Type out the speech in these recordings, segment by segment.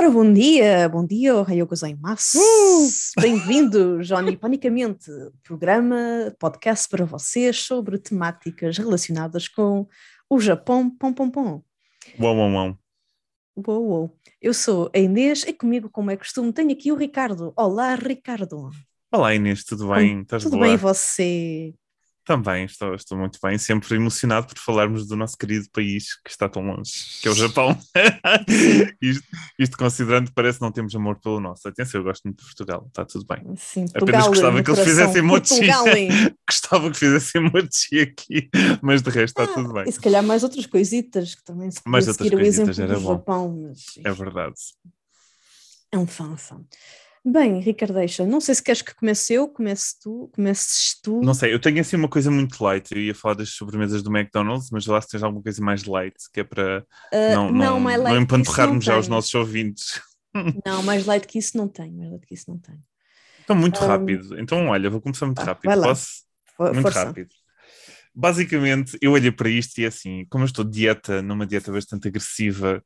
Ora, bom dia, bom dia, Ohayou gozaimasu. Uh! Bem-vindo, Johnny Panicamente, programa, podcast para vocês sobre temáticas relacionadas com o Japão, pom, pom, pom. Uau, uau, uau. Uou, uou. Eu sou a Inês e comigo, como é costume, tenho aqui o Ricardo. Olá, Ricardo. Olá, Inês, tudo bem? Estás tudo bem, você? Também, estou, estou muito bem, sempre emocionado por falarmos do nosso querido país que está tão longe, que é o Japão. isto, isto, considerando que parece que não temos amor pelo nosso. Atenção, eu gosto muito de Portugal, está tudo bem. Sim, Apenas gostava que eles fizessem mochi. gostava que fizessem mochi aqui, mas de resto está ah, tudo bem. E se calhar mais outras coisitas que também se mais outras seguir o exemplo do bom. Japão. Mas, é verdade. É um fã, fã. Bem, Ricardeixa, não sei se queres que comece eu, comece tu, comeces tu. Não sei, eu tenho assim uma coisa muito light. Eu ia falar das sobremesas do McDonald's, mas lá se tens alguma coisa mais light, que é para uh, não, não, não, não empanturrarmos já os nossos ouvintes. Não, mais light que isso não tenho, mais light que isso não tenho. Então, muito um... rápido. Então, olha, vou começar muito ah, rápido. Posso? For, muito força. rápido. Basicamente, eu olhei para isto e é assim, como eu estou de dieta, numa dieta bastante agressiva,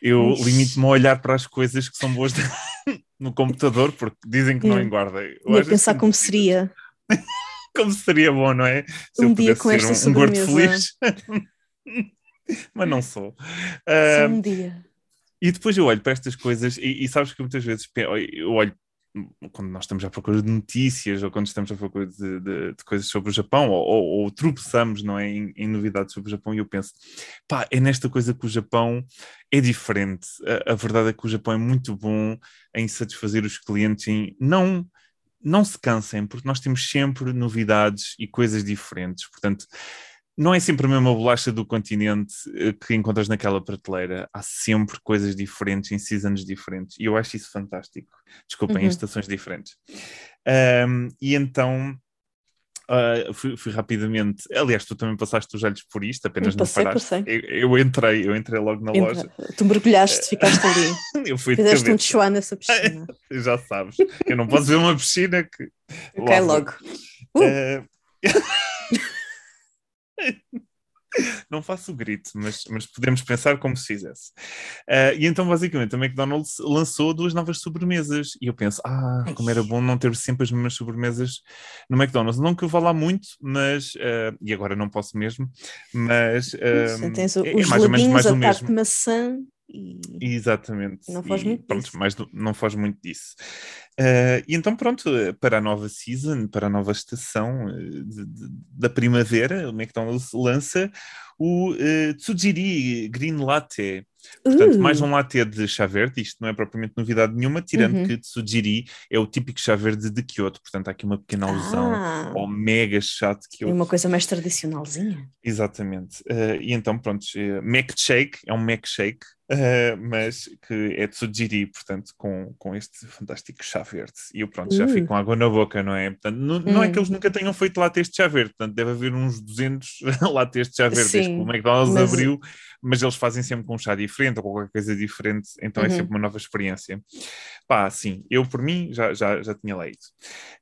eu limito-me a olhar para as coisas que são boas no computador, porque dizem que não engorda. Eu ia pensar como seria. como seria bom, não é? Se um dia com esta um, um gordo feliz. Mas não sou. Só um dia. E depois eu olho para estas coisas e, e sabes que muitas vezes eu olho quando nós estamos à procura de notícias ou quando estamos à procura de, de, de coisas sobre o Japão ou, ou, ou tropeçamos não é, em, em, novidades sobre o Japão e eu penso, pá, é nesta coisa que o Japão é diferente. A, a, verdade é que o Japão é muito bom em satisfazer os clientes, em não não se cansem, porque nós temos sempre novidades e coisas diferentes. Portanto, não é sempre a mesma bolacha do continente eh, que encontras naquela prateleira. Há sempre coisas diferentes em seasons diferentes. E eu acho isso fantástico. Desculpem, uhum. em estações diferentes. Um, e então uh, fui, fui, rapidamente. Aliás, tu também passaste os olhos por isto, apenas eu passei, não paraste. Passei. Eu, eu, entrei, eu entrei logo na Entra. loja. Tu mergulhaste, ficaste ali. eu fui Fizeste um tchuá nessa piscina. Já sabes, eu não posso ver uma piscina que. Cai logo. Uh. Uh... não faço o grito, mas, mas podemos pensar como se fizesse. Uh, e então, basicamente, a McDonald's lançou duas novas sobremesas. E eu penso, ah, como era bom não ter sempre as mesmas sobremesas no McDonald's. Não que eu vá lá muito, mas. Uh, e agora não posso mesmo, mas. Uh, tens é, os é mais ou menos mais o mesmo. maçã e Exatamente. Não faz muito pronto, disso. Mas não faz muito disso. Uh, e então, pronto, para a nova season, para a nova estação uh, de, de, da primavera, o McDonald's lança o uh, Tsujiri Green Latte. Portanto, mais um latte de chá verde, isto não é propriamente novidade nenhuma, tirando uhum. que Tsujiri é o típico chá verde de Kyoto, portanto há aqui uma pequena alusão ah. ao mega chá de Kyoto. É uma coisa mais tradicionalzinha. Exatamente. Uh, e então, pronto, uh, Mac Shake é um Mac Shake, uh, mas que é Tsujiri, portanto, com, com este fantástico chá verde. E eu, pronto, já fico com água na boca, não é? Portanto, não, não é que eles hum. nunca tenham feito lattes de chá verde, portanto, deve haver uns 200 lattes de chá verde, desde que o McDonald's mas... abriu mas eles fazem sempre com um chá diferente ou qualquer coisa diferente, então é uhum. é sempre uma nova experiência. Pá, sim, eu por mim já, já, já tinha leído.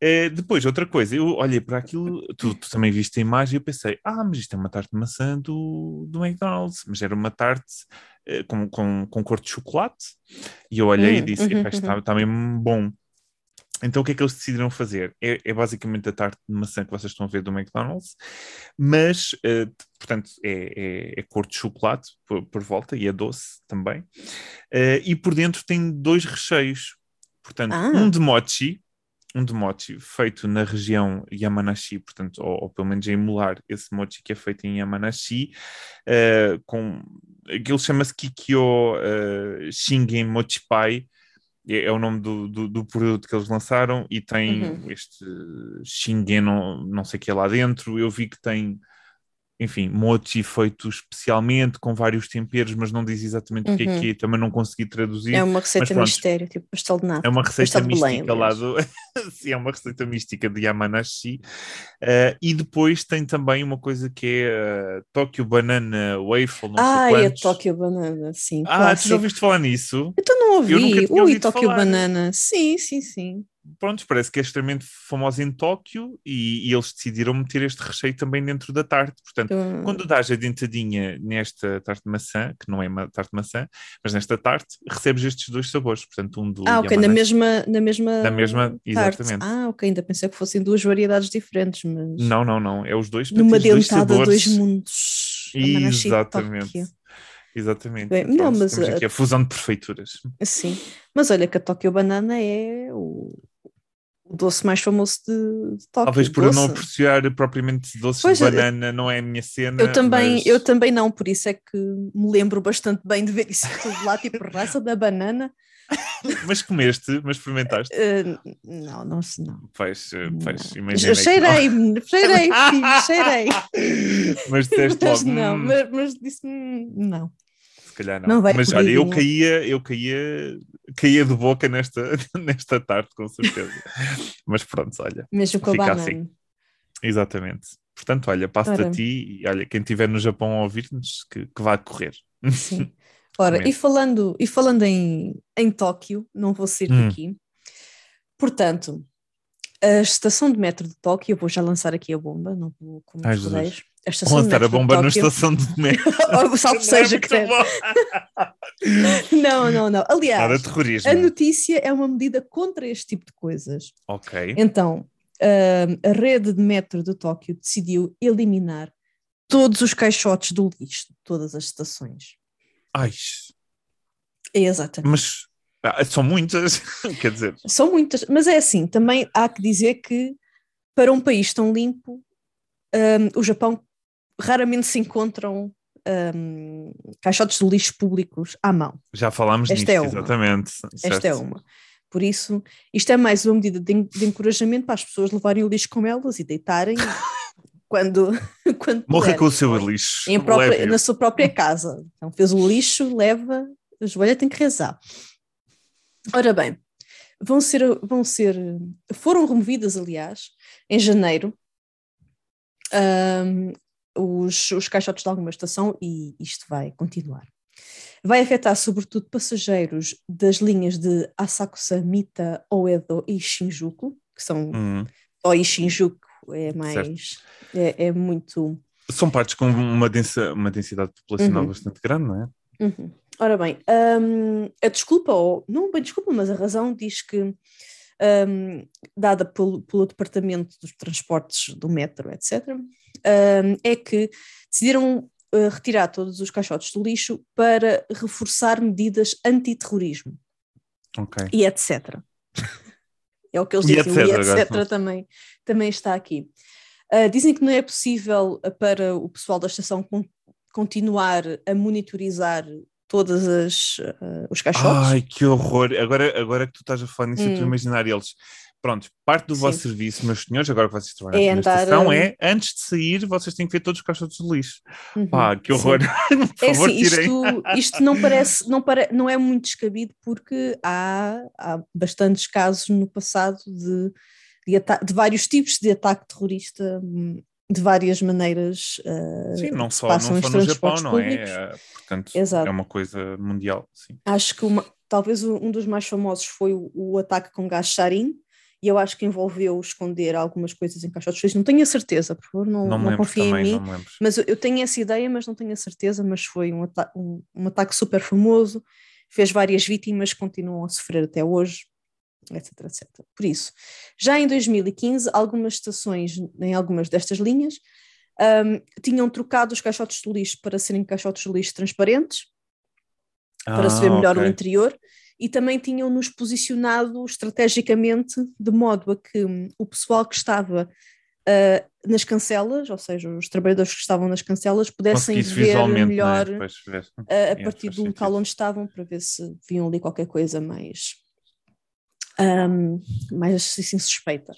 Uh, depois, outra coisa, eu olhei para aquilo, tu, tu, também viste a imagem e eu pensei, ah, mas isto é uma tarte de maçã do, do McDonald's, mas era uma tarte uh, com, com, com cor de chocolate, e eu olhei uhum. e disse, uhum, está, está mesmo bom. Então o que é que eles decidiram fazer? É, é, basicamente a tarte de maçã que vocês estão a ver do McDonald's, mas, uh, portanto, é, é, é, cor de chocolate por, por, volta e é doce também. Uh, e por dentro tem dois recheios. Portanto, ah. um de mochi, um de mochi feito na região Yamanashi, portanto, ou, ou, pelo menos emular esse mochi que é feito em Yamanashi, uh, com aquilo chama-se Kikyo uh, Shingen Mochi Pai, é, é, o nome do, do, do, produto que eles lançaram e tem uhum. este Shingen, não, não sei o que é lá dentro. Eu vi que tem enfim, mochi feito especialmente com vários temperos, mas não diz exatamente uhum. o que é que é, uhum. também não consegui traduzir. É uma receita pronto, mistério, tipo pastel de nata. É uma receita mística Belém, lá do. Sim, é uma receita mística de Yamanashi. Uh, e depois tem também uma coisa que é uh, Tokyo Banana Waffle. Não ah, sei é Tokyo Banana, sim. Ah, clássico. tu já ouviste falar nisso? Então não ouvi. Eu nunca Ui, Tokyo falar. Banana. Sim, sim, sim. Pronto, parece que é extremamente famosa em Tóquio e, e, eles decidiram meter este recheio também dentro da tarte. Portanto, hum. quando dás a dentadinha nesta tarte de maçã, que não é uma tarte de maçã, mas nesta tarte, recebes estes dois sabores. Portanto, um do Ah, ok, na mesma, na mesma. Na mesma, exatamente. Ah, ok, ainda pensei que fossem duas variedades diferentes, mas. Não, não, não. É os dois Numa dentada, dois, dois mundos. Exatamente. Exatamente. Bem, não, mas temos aqui a fusão de prefeituras. Sim, mas olha que a Tokyo Banana é o, o doce mais famoso de, de Tóquio. Talvez por doce. eu não apreciar propriamente doces pois, de banana, não é a minha cena. Eu também, mas... eu também não, por isso é que me lembro bastante bem de ver isso tudo lá, tipo raça da banana. mas comeste, mas experimentaste? Uh, não, não, não. Faz, faz imagina. Cheirei, cheirei, filho, cheirei. mas disseste logo. Não, hum. mas, mas disse não calhar não. não Mas olha, eu caía, eu caía, caía de boca nesta, nesta tarde, com certeza. Mas pronto, olha. Fica assim. Exatamente. Portanto, olha, passo-te a ti e olha, quem estiver no Japão a ouvir-nos, que, que vá correr. Sim. Ora, e falando, e falando em, em Tóquio, não vou sair hum. daqui. Portanto, a estação de metro de Tóquio, eu vou já lançar aqui a bomba, não vou como Ai, a estação Lançar a bomba na estação de metro. Salve é seja, credo. não, não, não. Aliás, a notícia é uma medida contra este tipo de coisas. Ok. Então, a rede de metro de Tóquio decidiu eliminar todos os caixotes do lixo de todas as estações. Ai. exatamente. Mas ah, são muitas, quer dizer. São muitas, mas é assim, também há que dizer que para um país tão limpo, um, o Japão raramente se encontram um, caixotes de lixo públicos à mão. Já falámos Esta é nisto, é exatamente. Esta certo. é uma. Por isso, isto é mais uma medida de, de encorajamento para as pessoas levarem o lixo com elas e deitarem quando, quando Morra com o seu lixo. Em própria, na sua própria casa. Então fez o lixo, leva, a joelha tem que rezar. Ora bem, vão ser, vão ser, foram removidas, aliás, em janeiro, um, os, os caixotes de alguma estação e isto vai continuar. Vai afetar sobretudo passageiros das linhas de Asakusa, Mita, Oedo e Shinjuku, que são. Uhum. Ou Shinjuku é mais. É, é, muito. São partes com uma, densa, uma densidade populacional uhum. bastante grande, não é? Uhum. Ora bem, um, a desculpa, ou não bem desculpa, mas a razão diz que, um, dada pelo, pelo Departamento dos Transportes do Metro, etc., é que decidiram uh, retirar todos os caixotes do lixo para reforçar medidas antiterrorismo. Ok. E etc. é o que eles dizem, e etc, e etc também, também está aqui. Uh, dizem que não é possível uh, para o pessoal da estação con continuar a monitorizar todas as uh, os caixotes. Ai, que horror! Agora, agora que tu estás a falar nisso, hum. eu estou a hum. imaginar eles pronto, parte do Sim. vosso serviço, meus senhores, agora que vocês trabalham é na estação, é antes de sair, vocês têm que ver todos os caixotes de lixo. Uhum. Pá, que horror! é favor, assim, isto, isto, não parece, não, pare, não é muito descabido porque há, há bastantes casos no passado de, de, de vários tipos de ataque terrorista de várias maneiras. Uh, sim, não só, não só no Japão, não é? é? Portanto, Exato. é uma coisa mundial. Sim. Acho que uma, talvez um dos mais famosos foi o, o ataque com gás sarin, e eu acho que envolveu esconder algumas coisas em caixotes feios. Não tenho a certeza, por favor, não, não, não confiem em mim. Mas eu, eu, tenho essa ideia, mas não tenho a certeza. Mas foi um, ata um, um, ataque super famoso, fez várias vítimas, continuam a sofrer até hoje, etc, etc. Por isso, já em 2015, algumas estações, em algumas destas linhas, um, tinham trocado os caixotes de lixo para serem caixotes de lixo transparentes, ah, para se ver melhor okay. o interior e também tinham-nos posicionado estrategicamente de modo a que hum, o pessoal que estava uh, nas cancelas, ou seja, os trabalhadores que estavam nas cancelas, pudessem ver é? melhor né? Uh, a partir do local onde estavam para ver se viam ali qualquer coisa mais, um, mais assim, suspeita.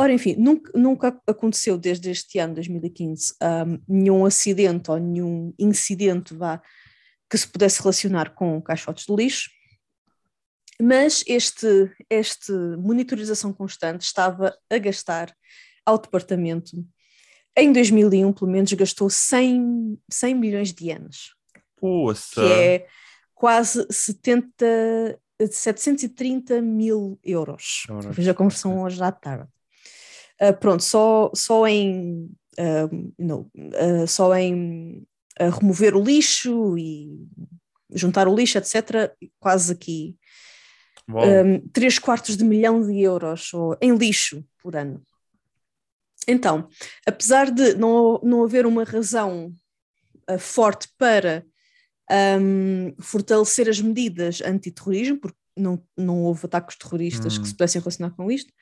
Ora, enfim, nunca, nunca, aconteceu desde este ano, 2015, um, nenhum acidente ou nenhum incidente vá, que se pudesse relacionar com caixotes de lixo. Mas este, este monitorização constante estava a gastar ao departamento, em 2001 pelo menos gastou 100, 100 milhões de anos. Poxa. Que é quase 70 de 730 mil euros. Euros, Fiz a conversão hoje à tarde. Uh, pronto, só, só em, uh, não, uh, só em remover o lixo e juntar o lixo, etc., quase aqui. Um, 3 quartos de milhão de euros ou, em lixo por ano. Então, apesar de não, não haver uma razão uh, forte para um, fortalecer as medidas antiterrorismo, porque não, não houve ataques terroristas Hum. que se pudessem relacionar com isto,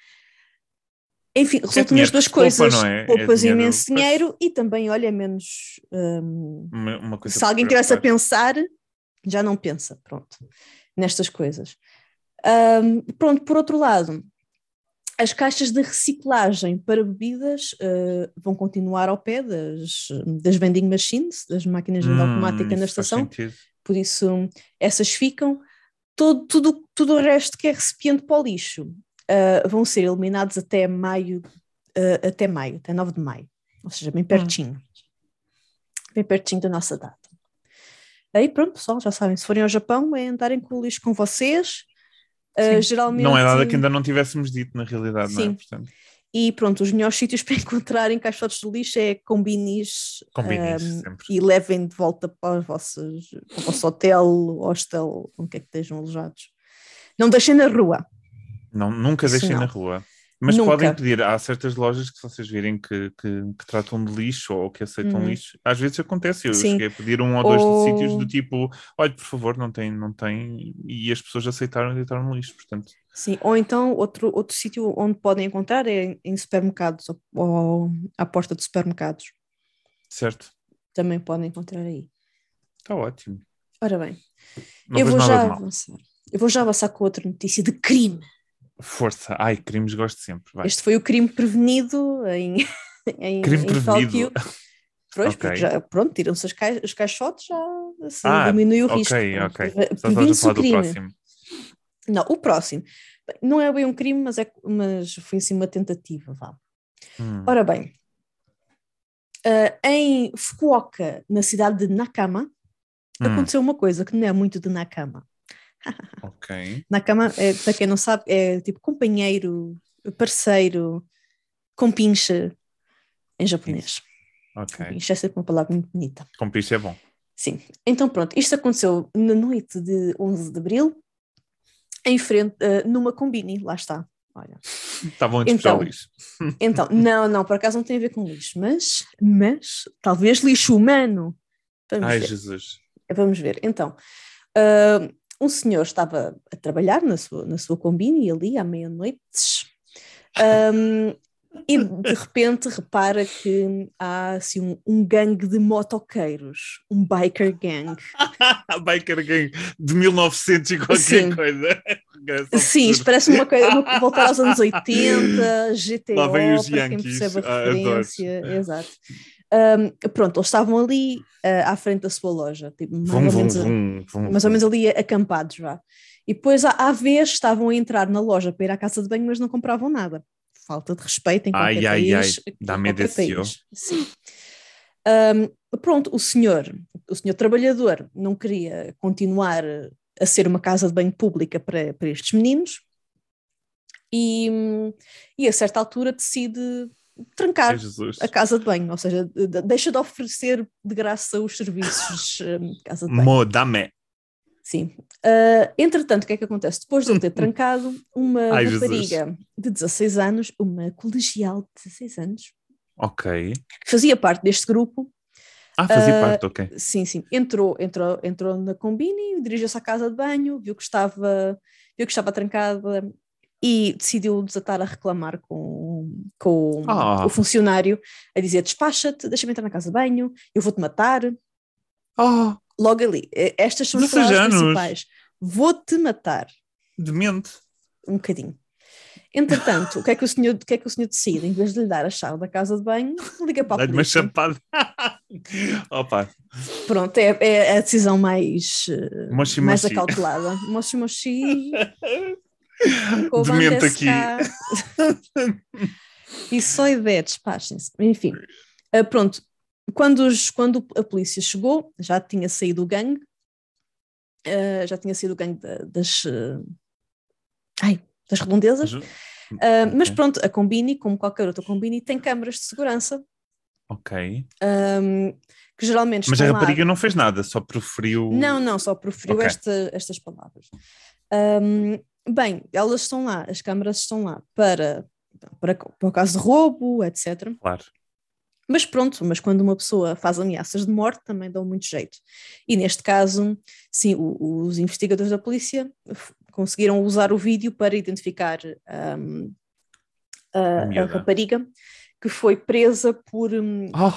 enfim, resulta dinheiro nas duas poupa, coisas, não é? É poupas dinheiro- imenso dinheiro e também, olha, menos... um, Uma, uma se alguém tivesse a pensar, já não pensa, pronto, nestas coisas. Ahm, pronto, por outro lado, as caixas de reciclagem para bebidas ah, vão continuar ao pé das, das vending machines, das máquinas de Hum, automática na estação, por isso essas ficam. Todo, tudo, tudo o resto que é recipiente para o lixo ah, vão ser eliminados até maio, ah, até maio, até 9 de maio, ou seja, bem pertinho. Bem pertinho da nossa data. Aí pronto, pessoal, já sabem, se forem ao Japão é andarem com o lixo com vocês. Ah, geralmente, Não é nada que ainda não tivéssemos dito, na realidade, não é? Sim. Portanto, E pronto, os melhores sítios para encontrarem caixotes de lixo é combinis, combinis ahm, sempre. e levem de volta para, os vossos, para o vosso hotel, hostel, onde quer que estejam alojados. Não deixem na rua. Não, nunca Isso deixem não. na rua. Mas Nunca. podem pedir, há certas lojas que se vocês virem que, que, que tratam de lixo ou que aceitam Uhum. lixo, às vezes acontece. Eu Sim. cheguei a pedir um ou dois Ou- sítios do tipo, olha, por favor, não tem, não tem, e as pessoas aceitaram e deitaram no lixo, portanto. Sim, ou então outro, outro sítio onde podem encontrar é em- supermercados ou, ou à porta de supermercados. Certo, Também podem encontrar aí. está ótimo. Ora bem, Não eu vou já avançar. Eu vou já avançar com outra notícia de crime. Força, ai, crimes gosto sempre. Vai. Este foi o crime prevenido em, em, Crime em prevenido. Tóquio. Pois, Ok. porque já, pronto, tiram-se as cai- os caixotes, já se Ah, diminui o ok, risco. ok. Estás a Previne-se o crime. Não, o próximo. Não é bem um crime, mas, é, mas foi assim uma tentativa, vá. Hum, Ora bem, ah, em Fukuoka, na cidade de Nakama, hum, aconteceu uma coisa que não é muito de Nakama. Ok. Nakama, é, para quem não sabe, é tipo companheiro, parceiro, compincha em japonês. Ok. Compincha é sempre uma palavra muito bonita. Com pisto é bom. Sim, então pronto, isto aconteceu na noite de 11 de Abril, em frente, ah, numa combini, lá está. Olha. Estavam a despejar Então, lixo. Então, não, não, por acaso não tem a ver com lixo, mas, mas talvez lixo humano. Vamos Ai, ver. Jesus. Vamos ver. Então, ah, um senhor estava a trabalhar na sua, na sua combine ali à meia-noite ahm, e de repente repara que há assim um, um gangue de motoqueiros, um biker gang. Biker Gang de 1900 e qualquer Sim. coisa. Sim, isto parece uma coisa, uma- voltar aos anos 80, GTO, Lá vem os para quem Yankees. percebe a Ah, referência. Exato. Ahm, pronto, eles estavam ali ah, à frente da sua loja, tipo, mais, Vum, ou vum, menos, vum, mais ou menos ali acampados já. E depois, à, à vez, estavam a entrar na loja para ir à casa de banho, mas não compravam nada. Falta de respeito em Ai, qualquer ai, país. ai, em dá-me país. Sim. Ahm, pronto, o senhor, o senhor trabalhador não queria continuar a ser uma casa de banho pública para, para estes meninos e, e a certa altura decide trancar Jesus. a casa de banho, ou seja, de- de- deixa de oferecer de graça os serviços hum, de casa de banho. Modame. Sim. Ah, entretanto, o que é que acontece? Depois de ele ter trancado, uma Ai, Jesus. rapariga de 16 anos, uma colegial de 16 anos, Ok. que fazia parte deste grupo, Ah, fazia Ah, parte, ok. sim, sim, entrou, entrou, entrou na combine, dirigiu-se à casa de banho, viu que estava, viu que estava trancada e decidiu desatar a reclamar com, com Ah. o funcionário, a dizer despacha-te, deixa-me entrar na casa de banho, eu vou-te matar, Oh, logo ali. Estas são as 16 palavras anos. principais. Vou-te matar. demente. um bocadinho. Entretanto, o que, é que o senhor, o que é que o senhor decide? Em vez de lhe dar a chave da casa de banho, liga para a Dá-lhe uma polícia. chapada. Opa, Pronto, é, é a decisão mais, eh, Moshi, mais moshi. acautelada. Moshi moshi. Desu aqui. E só ideia, despachem-se. Enfim, ah, pronto. Quando, os- quando a polícia chegou, já tinha saído o gangue uh, já tinha sido o gangue das, uh, ai, das redondezas. Uh, okay. Mas pronto, a Combini, como qualquer outra Combini, tem câmaras de segurança. Ok. Um, que geralmente Mas a rapariga lá... não fez nada, só proferiu. Não, não, só proferiu okay. esta, estas palavras. Um, bem, elas estão lá, as câmaras estão lá para, para, para o caso de roubo, etc. Claro. Mas pronto, mas quando uma pessoa faz ameaças de morte também dão muito jeito. E neste caso, sim, o, os investigadores da polícia conseguiram usar o vídeo para identificar um, a, a, a, rapariga que foi presa por um, oh.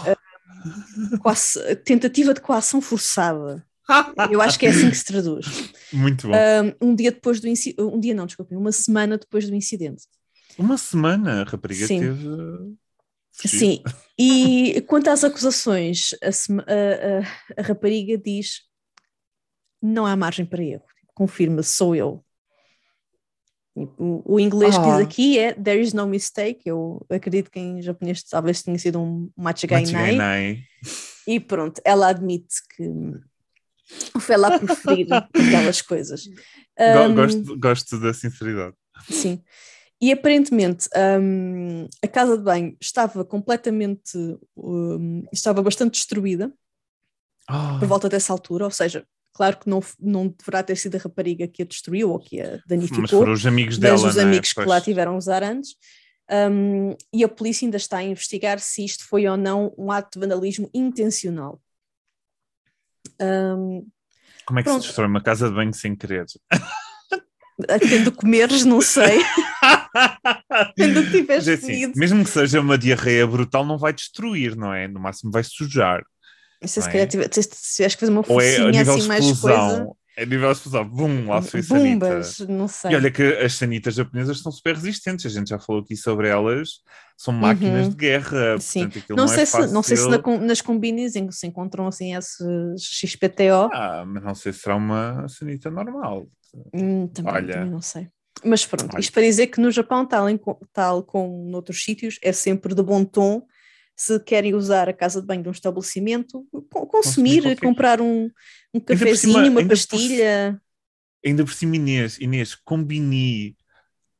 tentativa de coação forçada. Eu acho que é assim que se traduz. Muito bom. Um, um dia depois do incidente, um dia não, desculpem, uma semana depois do incidente. Uma semana, a rapariga Sim. teve Sim, e quanto às acusações, a, a, a, rapariga diz: não há margem para erro, confirma, sou eu. O, o inglês ah. que diz aqui é There is no mistake. Eu acredito que em japonês talvez tenha sido um machigainai. E pronto, ela admite que foi lá preferir aquelas coisas. Um, gosto, gosto da sinceridade. Sim. E aparentemente um, a casa de banho estava completamente, um, estava bastante destruída oh. por volta dessa altura, ou seja, claro que não, não deverá ter sido a rapariga que a destruiu ou que a danificou, mas foram os amigos dela, os é? amigos que lá tiveram a usar antes. Um, e a polícia ainda está a investigar se isto foi ou não um ato de vandalismo intencional. Como é que pronto. se destrói uma casa de banho sem querer? Tendo comeres, não sei. Tendo que tiveres assim, Mesmo que seja uma diarreia brutal, não vai destruir, não é? No máximo vai sujar. Se, se, é? calhar, se, se tiveres que fazer uma focinha é assim mais coisa... É nível explosão, bum, lá foi Bumbas, sanita. não sei. E olha que as sanitas japonesas são super resistentes, a gente já falou aqui sobre elas, são máquinas uhum. de guerra. Sim. Portanto, não, não, sei é se, não sei se na, nas combinis em que se encontram assim esses XPTO. Ah, mas não sei se será uma sanita normal. Hum, também, olha, também não sei. Mas pronto, olha. isto para dizer que no Japão, tal, em, tal como noutros sítios, é sempre de bom tom se querem usar a casa de banho de um estabelecimento, consumir, consumir comprar um, um cafezinho, cima, uma pastilha. Por, ainda por cima, Inês, Inês, combini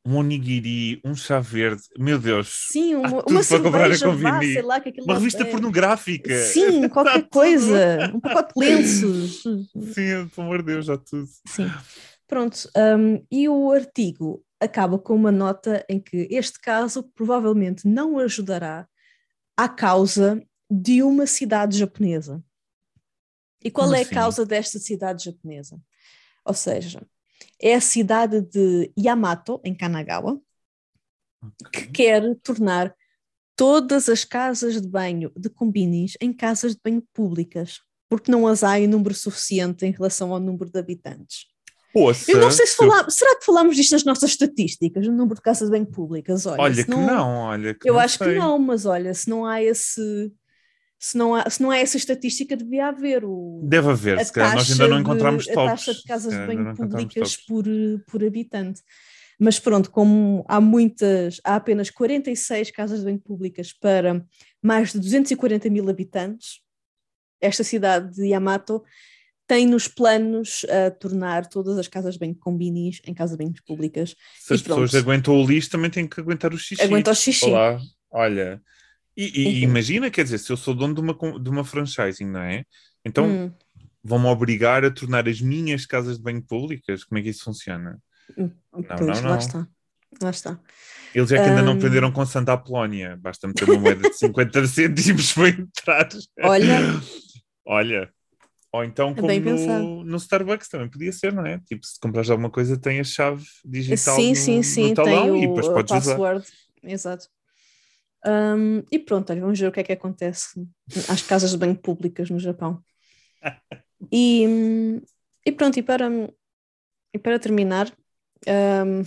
um onigiri, um chá verde, meu Deus. Sim, uma, uma cerveja, vá, sei lá, que Uma revista é. pornográfica. Sim, qualquer coisa. Um pacote de lenços. Sim, pelo amor de Deus, já tudo. Sim. Pronto, um, e o artigo acaba com uma nota em que este caso provavelmente não ajudará à causa de uma cidade japonesa. E qual Como é a assim? causa desta cidade japonesa? Ou seja, é a cidade de Yamato, em Kanagawa, okay. que quer tornar todas as casas de banho de combinis em casas de banho públicas, porque não as há em número suficiente em relação ao número de habitantes. Poxa, eu não sei se falámos, será que falámos disto nas nossas estatísticas, no número de casas de banho públicas? Olha, olha que não, não, olha que Eu não acho sei. que não, mas olha, se não há esse se não há, se não há essa estatística, devia haver o. Deve haver, se calhar nós ainda não encontramos de, tops. A taxa de casas de banho públicas por, por habitante. Mas pronto, como há muitas, há apenas 46 casas de banho públicas para mais de 240 mil habitantes, esta cidade de Yamato tem nos planos a tornar todas as casas bem combinis em casas bem públicas. Se as pessoas aguentam o lixo, também têm que aguentar o xixi. Aguenta o xixi. Olá, olha. E, e imagina, quer dizer, se eu sou dono de uma, de uma franchising, não é? Então hum. vão-me obrigar a tornar as minhas casas de banho públicas? Como é que isso funciona? Hum, não, pois, não, não. Lá está. Lá está. Eles é que ainda um... não aprenderam com Santa Apolónia. Basta meter uma moeda de 50 cêntimos para entrar. Olha. Olha. Ou então, é como no, no, Starbucks também podia ser, não é? Tipo, se comprares alguma coisa, tem a chave digital sim, no, sim, sim, no talão tem e depois o, podes password. usar. Exato. Um, e pronto, olha, vamos ver o que é que acontece às casas de banho públicas no Japão. e, e pronto, e para, e para terminar, um,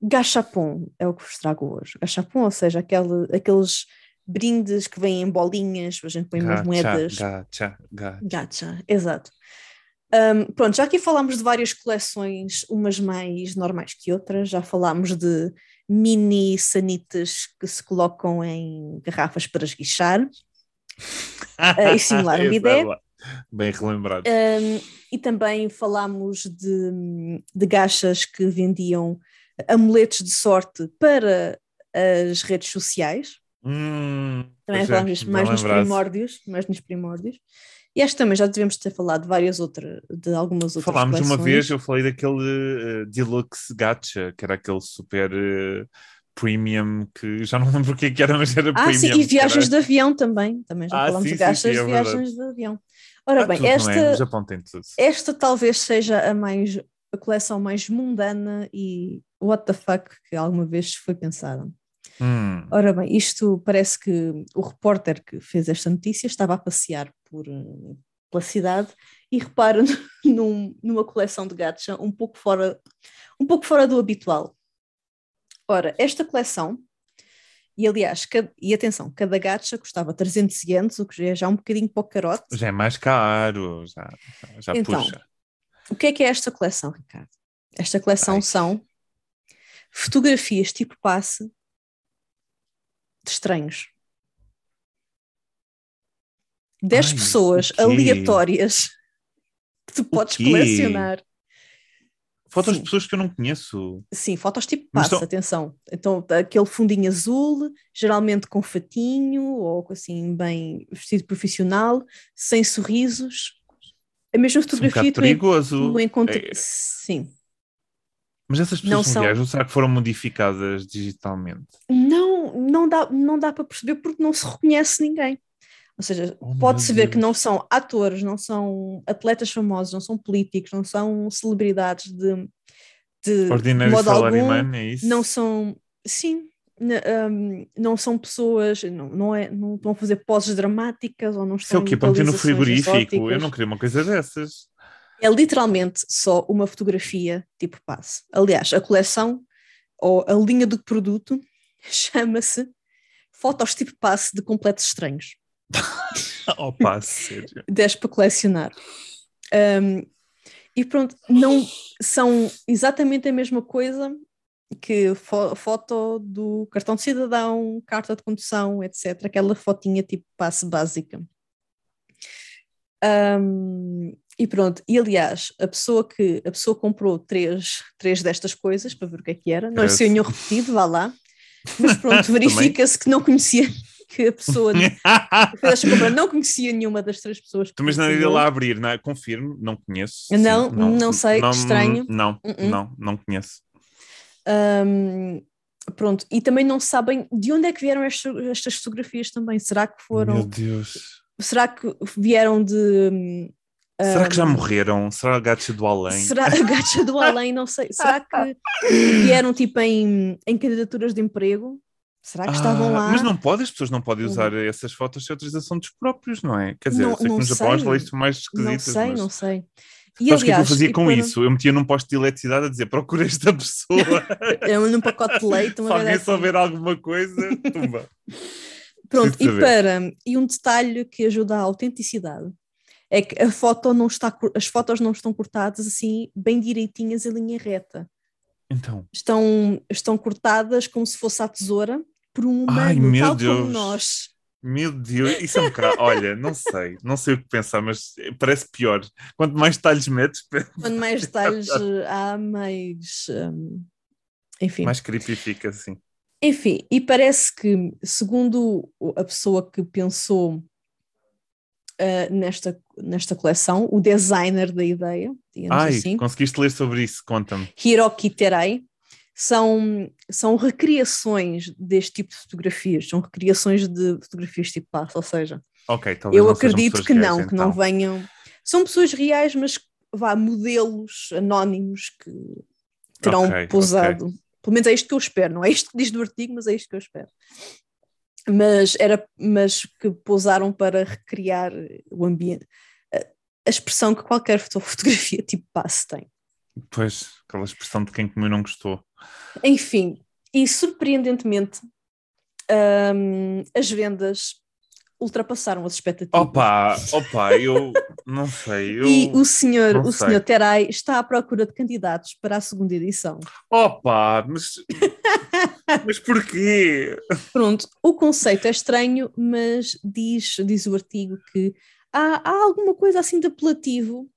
gachapon é o que vos trago hoje. Gachapon, ou seja, aquele, aqueles brindes que vêm em bolinhas, a gente põe gacha, umas moedas. Gacha, gacha. Gacha, exato. Um, pronto, já aqui falámos de várias coleções, umas mais normais que outras, já falámos de mini sanitas que se colocam em garrafas para esguichar uh, e simular um bidé. Bem relembrado. Um, e também falámos de, de gachas que vendiam amuletos de sorte para as redes sociais. Hum, Também é, falámos bem mais nos primórdios, mais nos primórdios. E acho que também já devemos ter falado de várias outras, de algumas outras Falámos uma coleções. vez, eu falei daquele eh, Deluxe Gacha, que era aquele super eh, premium, que já não lembro o que é que era, mas era Ah, premium. sim, e viagens era... de avião também. Também já Ah, falámos sim, de sim, gachas sim, é viagens de avião. Ora Ah, bem, é? Esta, tudo. esta talvez seja a mais a coleção mais mundana e what the fuck que alguma vez foi pensada. Hum, Ora bem, isto parece que o repórter que fez esta notícia estava a passear por, pela cidade e repara num- numa coleção de gacha um pouco fora, um pouco fora do habitual. Ora, esta coleção, e aliás, ca- e atenção, cada gacha custava 300 ienes, o que já é já um bocadinho para o carote. já é mais caro, já, já Então, puxa. O que é que é esta coleção, Ricardo? Esta coleção Ai. são fotografias tipo passe de estranhos. 10 Ai, pessoas aleatórias que tu podes colecionar. Fotos sim. de pessoas que eu não conheço. Sim, fotos tipo Mas passe, estão- atenção. Então, aquele fundinho azul, geralmente com fatinho ou assim, bem vestido profissional, sem sorrisos. A mesma é um fotografia bocado tu perigoso. tu É, Sim. Mas essas Não pessoas são são- reais ou será que foram modificadas digitalmente? Não, não dá, não dá para perceber porque não se reconhece ninguém. Ou seja, Oh, pode-se ver que não são atores, não são atletas famosos, não são políticos, não são celebridades de, de Ordinary modo algum, Salaryman, é isso? não são, sim, n- um, não são pessoas, não, não, é, não estão a fazer poses dramáticas ou não Isso é estão o quê? Para meter no frigorífico? Eu exóticas. não queria uma coisa dessas. É literalmente só uma fotografia tipo passe. Aliás, a coleção ou a linha do produto chama-se Fotos tipo passe de completos estranhos. Oh, pá, sério. 10 para colecionar. Um, e pronto, não são exatamente a mesma coisa que fo- foto do cartão de cidadão, carta de condução, etc. Aquela fotinha tipo passe básica. Um, e pronto, e aliás, a pessoa que a pessoa comprou três, três destas coisas para ver o que é que era, não sei nenhum repetido, vá lá, mas pronto, verifica-se que não conhecia que a pessoa que fez esta compra não conhecia nenhuma das três pessoas Tu, mas não iria lá abrir, não é? Confirmo, não conheço. Não, não sei, estranho. Não, Uh-uh. não, não conheço. Um, pronto, e também não sabem de onde é que vieram estas, estas fotografias também. Será que Meu foram? Deus. Será que vieram de. Será que já morreram? Será a gacha do além? Será a gacha do além? Não sei. Será que vieram tipo em, em candidaturas de emprego? Será que estavam Ah, lá? Mas não pode, as pessoas não podem usar essas fotos sem autorização dos próprios, não é? Quer dizer, Não- sei que não no Japão as leis são mais Não esquisitas. sei, mas... não sei. E Sabes o que é que eu fazia com para- isso? Eu metia num posto de eletricidade a dizer procura esta pessoa. Eu num pacote de leite, Se uma alguém coisa assim. souber alguma coisa, tumba. Pronto, e para e um detalhe que ajuda à autenticidade é que a foto não está, as fotos não estão cortadas assim bem direitinhas em linha reta. Então, Estão, estão cortadas como se fosse à tesoura por um humano, Ai, meu tal como Deus. nós. meu Deus, isso é um bocado. Olha, não sei, não sei o que pensar, mas parece pior. Quanto mais detalhes metes, Quanto mais detalhes há, mais. hum, enfim. mais creepy fica assim. Enfim, e parece que, segundo a pessoa que pensou ah, nesta, nesta coleção, o designer da ideia, Ai, assim, conseguiste ler sobre isso? Conta-me. Hiroki Terei, são, são recriações deste tipo de fotografias, são recriações de fotografias tipo passo, ou seja, Ok, talvez eu acredito que não, reais, que não então. venham. São pessoas reais, mas vá, modelos anónimos que terão Ok, pousado. Pelo menos é isto que eu espero, não é isto que diz do artigo, mas é isto que eu espero. Mas, era, mas que pousaram para recriar o ambiente. A, expressão que qualquer foto- fotografia tipo passe tem. Pois, aquela expressão de quem comeu não gostou. Enfim, e surpreendentemente, hum, as vendas ultrapassaram as expectativas. Opa, opa, eu não sei. Eu... E o senhor, o sei. senhor Terai está à procura de candidatos para a segunda edição. Opa, mas. mas porquê? Pronto, o conceito é estranho, mas diz, diz o artigo que há, há alguma coisa assim de apelativo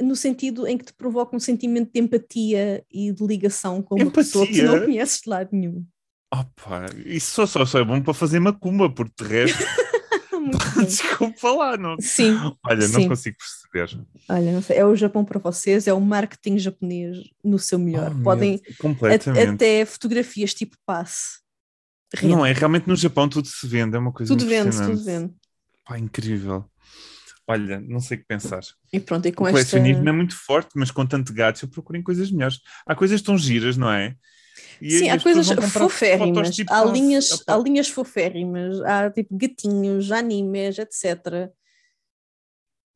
no sentido em que te provoca um sentimento de empatia e de ligação com uma Empatia? pessoa que não conheces de lado nenhum. Opa, isso só, só, só é bom para fazer macumba, porque de resto, Muito bom. desculpa lá, não. Sim, Olha, não Sim. consigo perceber. olha, não sei, é o Japão para vocês, é o marketing japonês no seu melhor. Oh, Podem a- até fotografias tipo passe. Não é, realmente no Japão tudo se vende, é uma coisa Tudo vende, tudo vende. Pá, incrível. Olha, não sei o que pensar. E pronto, e O com esta... colecionismo é muito forte, mas com tanto gatos eu procuro em coisas melhores. Há coisas tão giras, não é? E- Sim, há coisas foférrimas, tipo, há, linhas, Opa, há linhas foférrimas, há tipo gatinhos, animes, etc.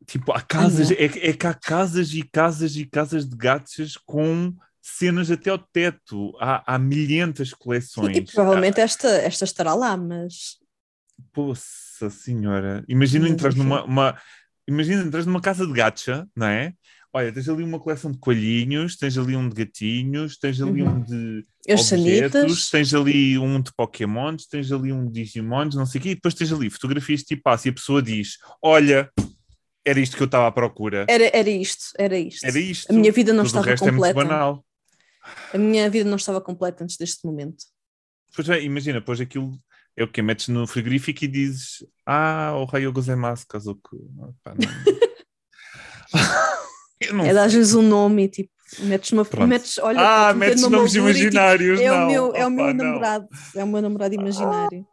Tipo, há casas, é, é que há casas e casas e casas de gatos com cenas até ao teto. Há, há milhentas Sim, coleções. e provavelmente esta, esta estará lá, mas poça senhora. Imagina entras enfim. numa. Uma, imagina entras numa casa de gacha, não é? Olha, tens ali uma coleção de coelhinhos, tens ali um de gatinhos, tens ali Uhum. um de as objetos, sanitas, tens ali um de Pokémons, tens ali um de Digimons, não sei o quê, e depois tens ali fotografias tipo passo e a pessoa diz: Olha, era isto que eu estava à procura. era, era isto, era isto. Era isto. A minha vida não Tudo o estava é muito completa. banal. A minha vida não estava completa antes deste momento. Pois é, imagina, depois aquilo é o que metes no frigorífico e dizes: Ah, o raio gozaimasu, Kazuko. Pá, É dar-lhes um nome e tipo, metes uma. Pronto. Metes, olha, Ah, metes numa nomes moldura e, tipo, imaginários, é não. o meu, é o meu Opa, não. namorado, é o meu namorado imaginário.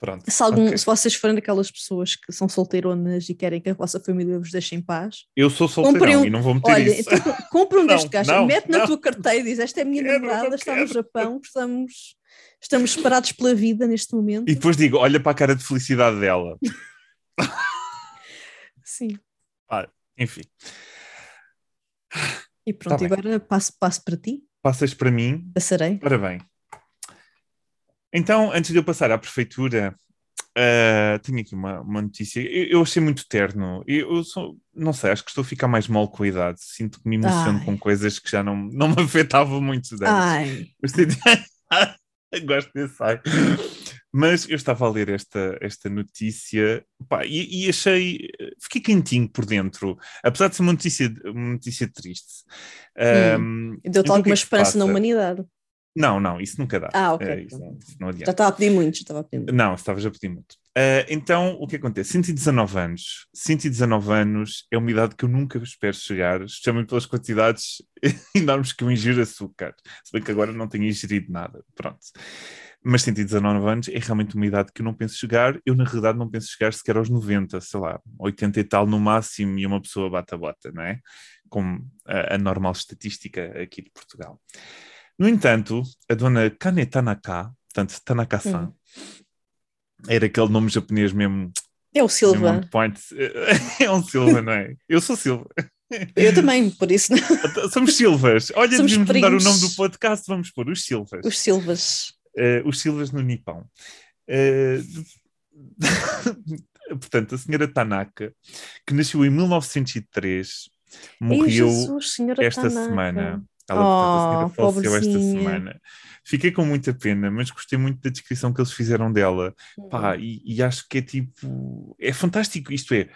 Pronto. Se, algum, ok. se vocês forem daquelas pessoas que são solteironas e querem que a vossa família vos deixe em paz, Eu sou solteirão um- e não vou meter olha, isso. então, compra um Não, deste gajo, não, mete na tua carteira e diz: Esta é a minha Quero, namorada, está no quero. Japão, estamos, estamos separados pela vida neste momento. E depois digo: Olha para a cara de felicidade dela. Sim. Enfim, E pronto, Tá agora passo, passo para ti, passas para mim passarei. Ora bem. Então, antes de eu passar à prefeitura, ah, tenho aqui uma, uma notícia. Eu, eu achei muito terno. Eu, eu sou, não sei, acho que estou a ficar mais mal com a idade. Sinto que me emociono Ai. com coisas que já não, não me afetavam muito antes. Ai, Gostei de... Gosto desse ai. Mas eu estava a ler esta, esta notícia pá, e, e achei. Fiquei quentinho por dentro, apesar de ser uma notícia, uma notícia triste. Deu-te então o que é alguma esperança na humanidade. Não, não, isso nunca dá. Ah, ok. Eh, isso, não, isso não adianta. Já estava a pedir muito, já estava a pedir muito. Não, estavas a pedir muito. Ah, então, o que acontece? 119 anos. 119 anos é uma idade que eu nunca espero chegar, especialmente pelas quantidades enormes que eu ingiro açúcar. Se bem que agora não tenho ingerido nada. Pronto. Mas 119 anos é realmente uma idade que eu não penso chegar. Eu, na realidade, não penso chegar sequer aos 90, sei lá, 80 e tal no máximo, e uma pessoa bata a bota, não é? Como a, a normal estatística aqui de Portugal. No entanto, a dona Kane Tanaka, portanto, Tanaka-san, Hum. era aquele nome japonês mesmo, É o Silva. É um Silva, não é? Eu sou Silva. Eu também, por isso. Somos Silvas. Olha, Somos devíamos mudar o primos. nome do podcast, vamos pôr os Silvas. Os Silvas. Eh, os Silvas no Nipão. Eh, portanto, a senhora Tanaka, que nasceu em 1903, Ei, morreu Jesus, senhora esta Tanaka. semana. Ela, Oh, portanto, a senhora faleceu esta semana. Fiquei com muita pena, mas gostei muito da descrição que eles fizeram dela. Pá, e, e acho que é tipo. É fantástico. Isto é,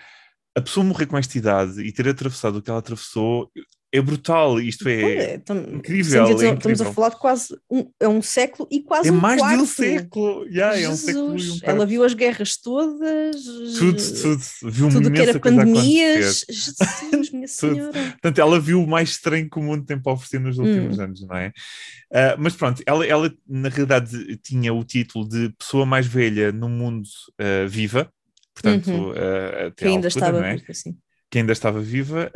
a pessoa morrer com esta idade e ter atravessado o que ela atravessou é brutal. Isto é. Tam- incrível, sim, é estamos a incrível. falar de quase um, é um século e quase É um mais quarto. de um século. Yeah, é um século um ela viu as guerras todas, Tudo, tudo. Viu tudo que era pandemias. Jesus, minha senhora. Portanto, ela viu o mais estranho que o mundo tem para oferecer nos últimos Hum. anos, não é? Ah, mas pronto, ela, ela na realidade tinha o título de pessoa mais velha no mundo ah, viva, portanto, Uhum. ah, até Que ainda altura, estava é? viva, assim. que ainda estava viva.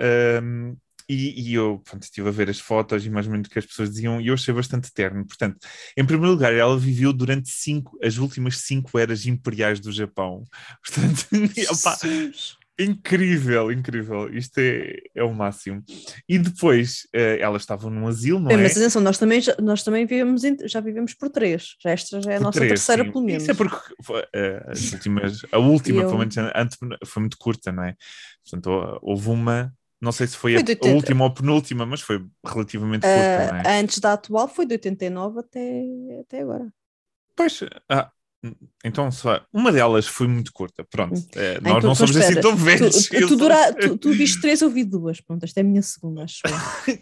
E, e eu pronto, estive a ver as fotos e mais ou menos o que as pessoas diziam, e eu achei bastante terno. Portanto, em primeiro lugar, ela viveu durante cinco, as últimas cinco eras imperiais do Japão. Portanto, Jesus. incrível, incrível. Isto é, é o máximo. E depois, eh, ela estava num asilo, não Bem, é? mas atenção, nós também, já, nós também vivemos em- já vivemos por três. Já esta já é a Por nossa três, terceira, sim. pelo menos. Isso é porque as últimas, a última, eu- pelo menos foi muito curta, não é? Portanto, houve uma, não sei se foi, Foi a, de a 80. última ou a penúltima, mas foi relativamente curta, não é? Ah, Antes da atual foi de 89 até, até agora. Pois, ah, Então, só uma delas foi muito curta. Pronto, Hum. é, Ah, nós então- não somos assim espera. tão velhos. Tu, tu, sou- dura- tu- tu viste três, eu vi duas. Pronto, esta é a minha segunda, acho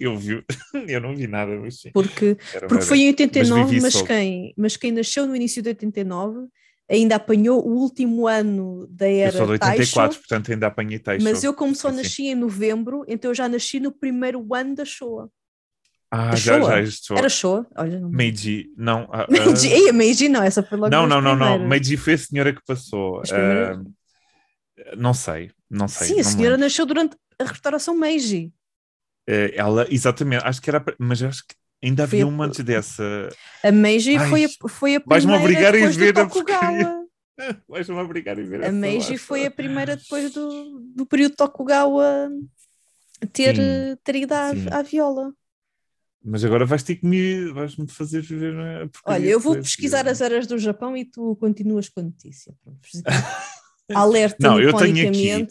eu. Vi, eu não vi nada, mas sim. Porque, Era porque foi em vez. 89, vivi mas, só. quem, mas quem nasceu no início de 89 ainda apanhou o último ano da Eu era sou de 84, Taisho, portanto ainda apanhei Taisho. mas eu como só nasci em novembro, então eu já nasci no primeiro ano da Showa. Ah, da já, Showa? já estou. Era Showa? Olha, não Meiji, não. ah, Meiji, ah, Ei, Meiji não, essa foi logo não, não, não, não. Meiji foi a senhora que passou. Ah, não sei, não sei. Sim, não a senhora nasceu durante a restauração Meiji. Eh, ela, exatamente, acho que era. Mas acho que ainda havia uma antes dessa. A Meiji Ai, foi, a, foi a vais-me primeira obrigar a ver a. Tokugawa. Vais-me obrigar a ver A Meiji foi a primeira depois do, do período Tokugawa ter, Sim, eh, ter ido à, à viola. Mas agora vais ter que me, vais-me fazer viver porcaria Olha, eu vou pesquisar as eras do Japão e tu continuas com a notícia. Alerta Não, eu tenho aqui-.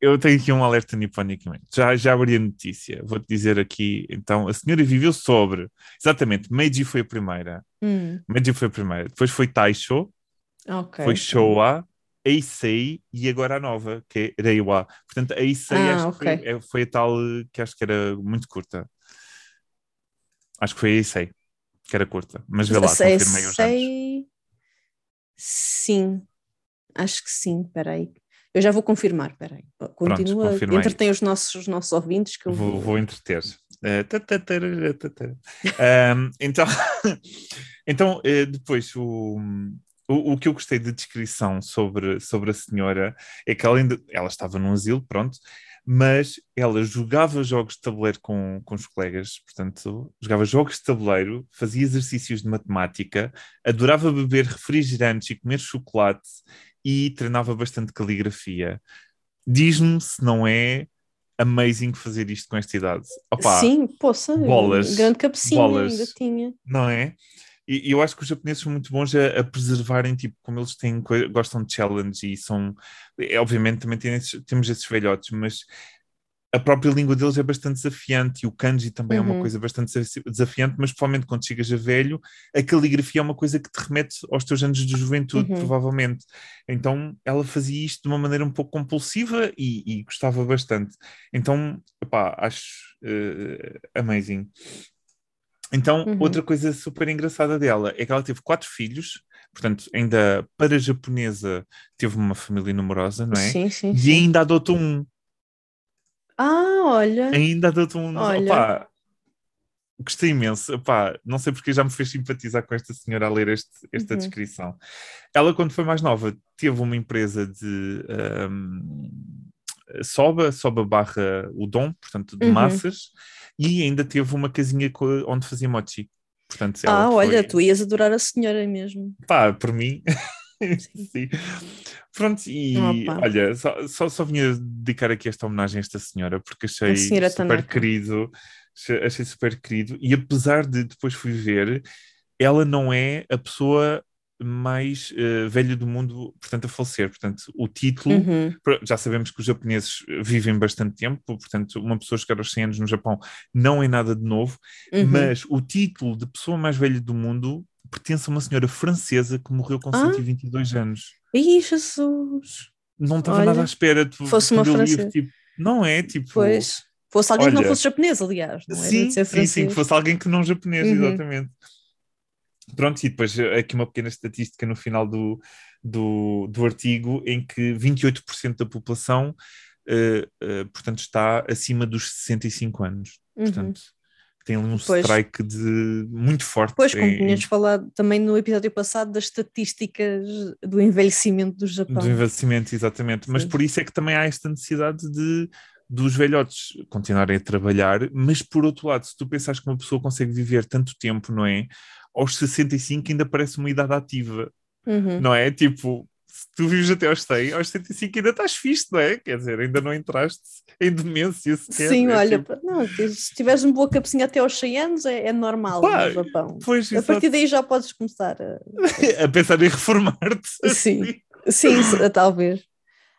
Eu tenho aqui um alerta niponicamente. Já, já abri a notícia. Vou-te dizer aqui. Então, a senhora viveu sobre. Exatamente, Meiji foi a primeira. Hum, Meiji foi a primeira. Depois foi Taisho, ok. foi Showa, Eisei e agora a nova, que é Reiwa. Portanto, a Eisei Ah, acho ok. que foi, é- foi a tal que acho que era muito curta. Acho que foi a Eisei, que era curta. Mas vê lá, confirmei os sei- Sim, acho que sim. Espera aí. Eu já vou confirmar, espera aí. Continua, aí. entretém os nossos, os nossos ouvintes que eu Vou, vou entreter. Eh, tatatara, tatatara. Ahm, então, então eh, depois o, o, o que eu gostei de descrição sobre, sobre a senhora é que ela ainda ela estava num asilo, pronto, mas ela jogava jogos de tabuleiro com, com os colegas, portanto, jogava jogos de tabuleiro, fazia exercícios de matemática, adorava beber refrigerantes e comer chocolate e treinava bastante caligrafia. Diz-me se não é amazing fazer isto com esta idade. Opa, Sim, poça, bolas, grande cabecinha bolas. ainda tinha. não é? E eu acho que os japoneses são muito bons a, a preservarem, tipo, como eles têm, gostam de challenge e são, é, obviamente também esses- temos esses velhotes, mas a própria língua deles é bastante desafiante e o kanji também é uma Uhum. coisa bastante desafi- desafiante, mas provavelmente quando chegas a velho, a caligrafia é uma coisa que te remete aos teus anos de juventude, Uhum. provavelmente. Então ela fazia isto de uma maneira um pouco compulsiva e, e gostava bastante. Então, epá, acho eh, amazing. Então, Uhum. outra coisa super engraçada dela é que ela teve quatro filhos, portanto, ainda para japonesa teve uma família numerosa, não é? Sim, sim, E sim. ainda adotou um. Ah, olha. Ainda adotou um. Olha. Opá, gostei imenso. Opá, não sei porque já me fez simpatizar com esta senhora a ler este, esta Uhum. descrição. Ela, quando foi mais nova, teve uma empresa de ahm, soba, soba barra udon, portanto, de Uhum. massas, e ainda teve uma casinha onde fazia mochi. Portanto, Ah, olha, foi- tu ias adorar a senhora mesmo. Pá, por mim. Sim. Pronto, e Opa. olha, só, só, só vinha dedicar aqui esta homenagem a esta senhora, porque achei senhora super Tanaka. querido, achei, super querido, e apesar de depois fui ver, ela não é a pessoa mais eh, velha do mundo, portanto, a falecer. Portanto, o título, Uhum. já sabemos que os japoneses vivem bastante tempo, portanto, uma pessoa chegar aos 100 anos no Japão não é nada de novo, Uhum. mas o título de pessoa mais velha do mundo pertence a uma senhora francesa que morreu com Ah. 122 anos. Ih, Jesus. Não estava Olha, nada à espera. de- fosse uma francesa. tipo, não é, tipo... Pois. Fosse alguém que não olha, fosse japonês, aliás. Não era sim, ser sim, sim, que fosse alguém que não japonês, Uhum. exatamente. Pronto, e depois eh, aqui uma pequena estatística no final do, do, do artigo em que 28% da população, eh, eh, portanto, está acima dos 65 anos. Uhum. Portanto, tem ali um Pois. strike de muito forte. Pois, como em- tinhas falado também no episódio passado das estatísticas do envelhecimento do Japão. Do envelhecimento, exatamente. Mas Sim. por isso é que também há esta necessidade de dos velhotes continuarem a trabalhar, mas por outro lado, se tu pensares que uma pessoa consegue viver tanto tempo, não é? Aos 65 ainda parece uma idade ativa, Uhum. não é? Tipo, se tu vives até aos 100, aos 65 ainda estás fixe, não é? Quer dizer, ainda não entraste em demência sequer. Sim, é olha, tipo, não, se tiveres uma boa cabecinha até aos 100 anos é, é normal Pá, no Japão. Pois, A partir daí já podes começar a... a pensar em reformar-te. Sim. Sim, se- talvez.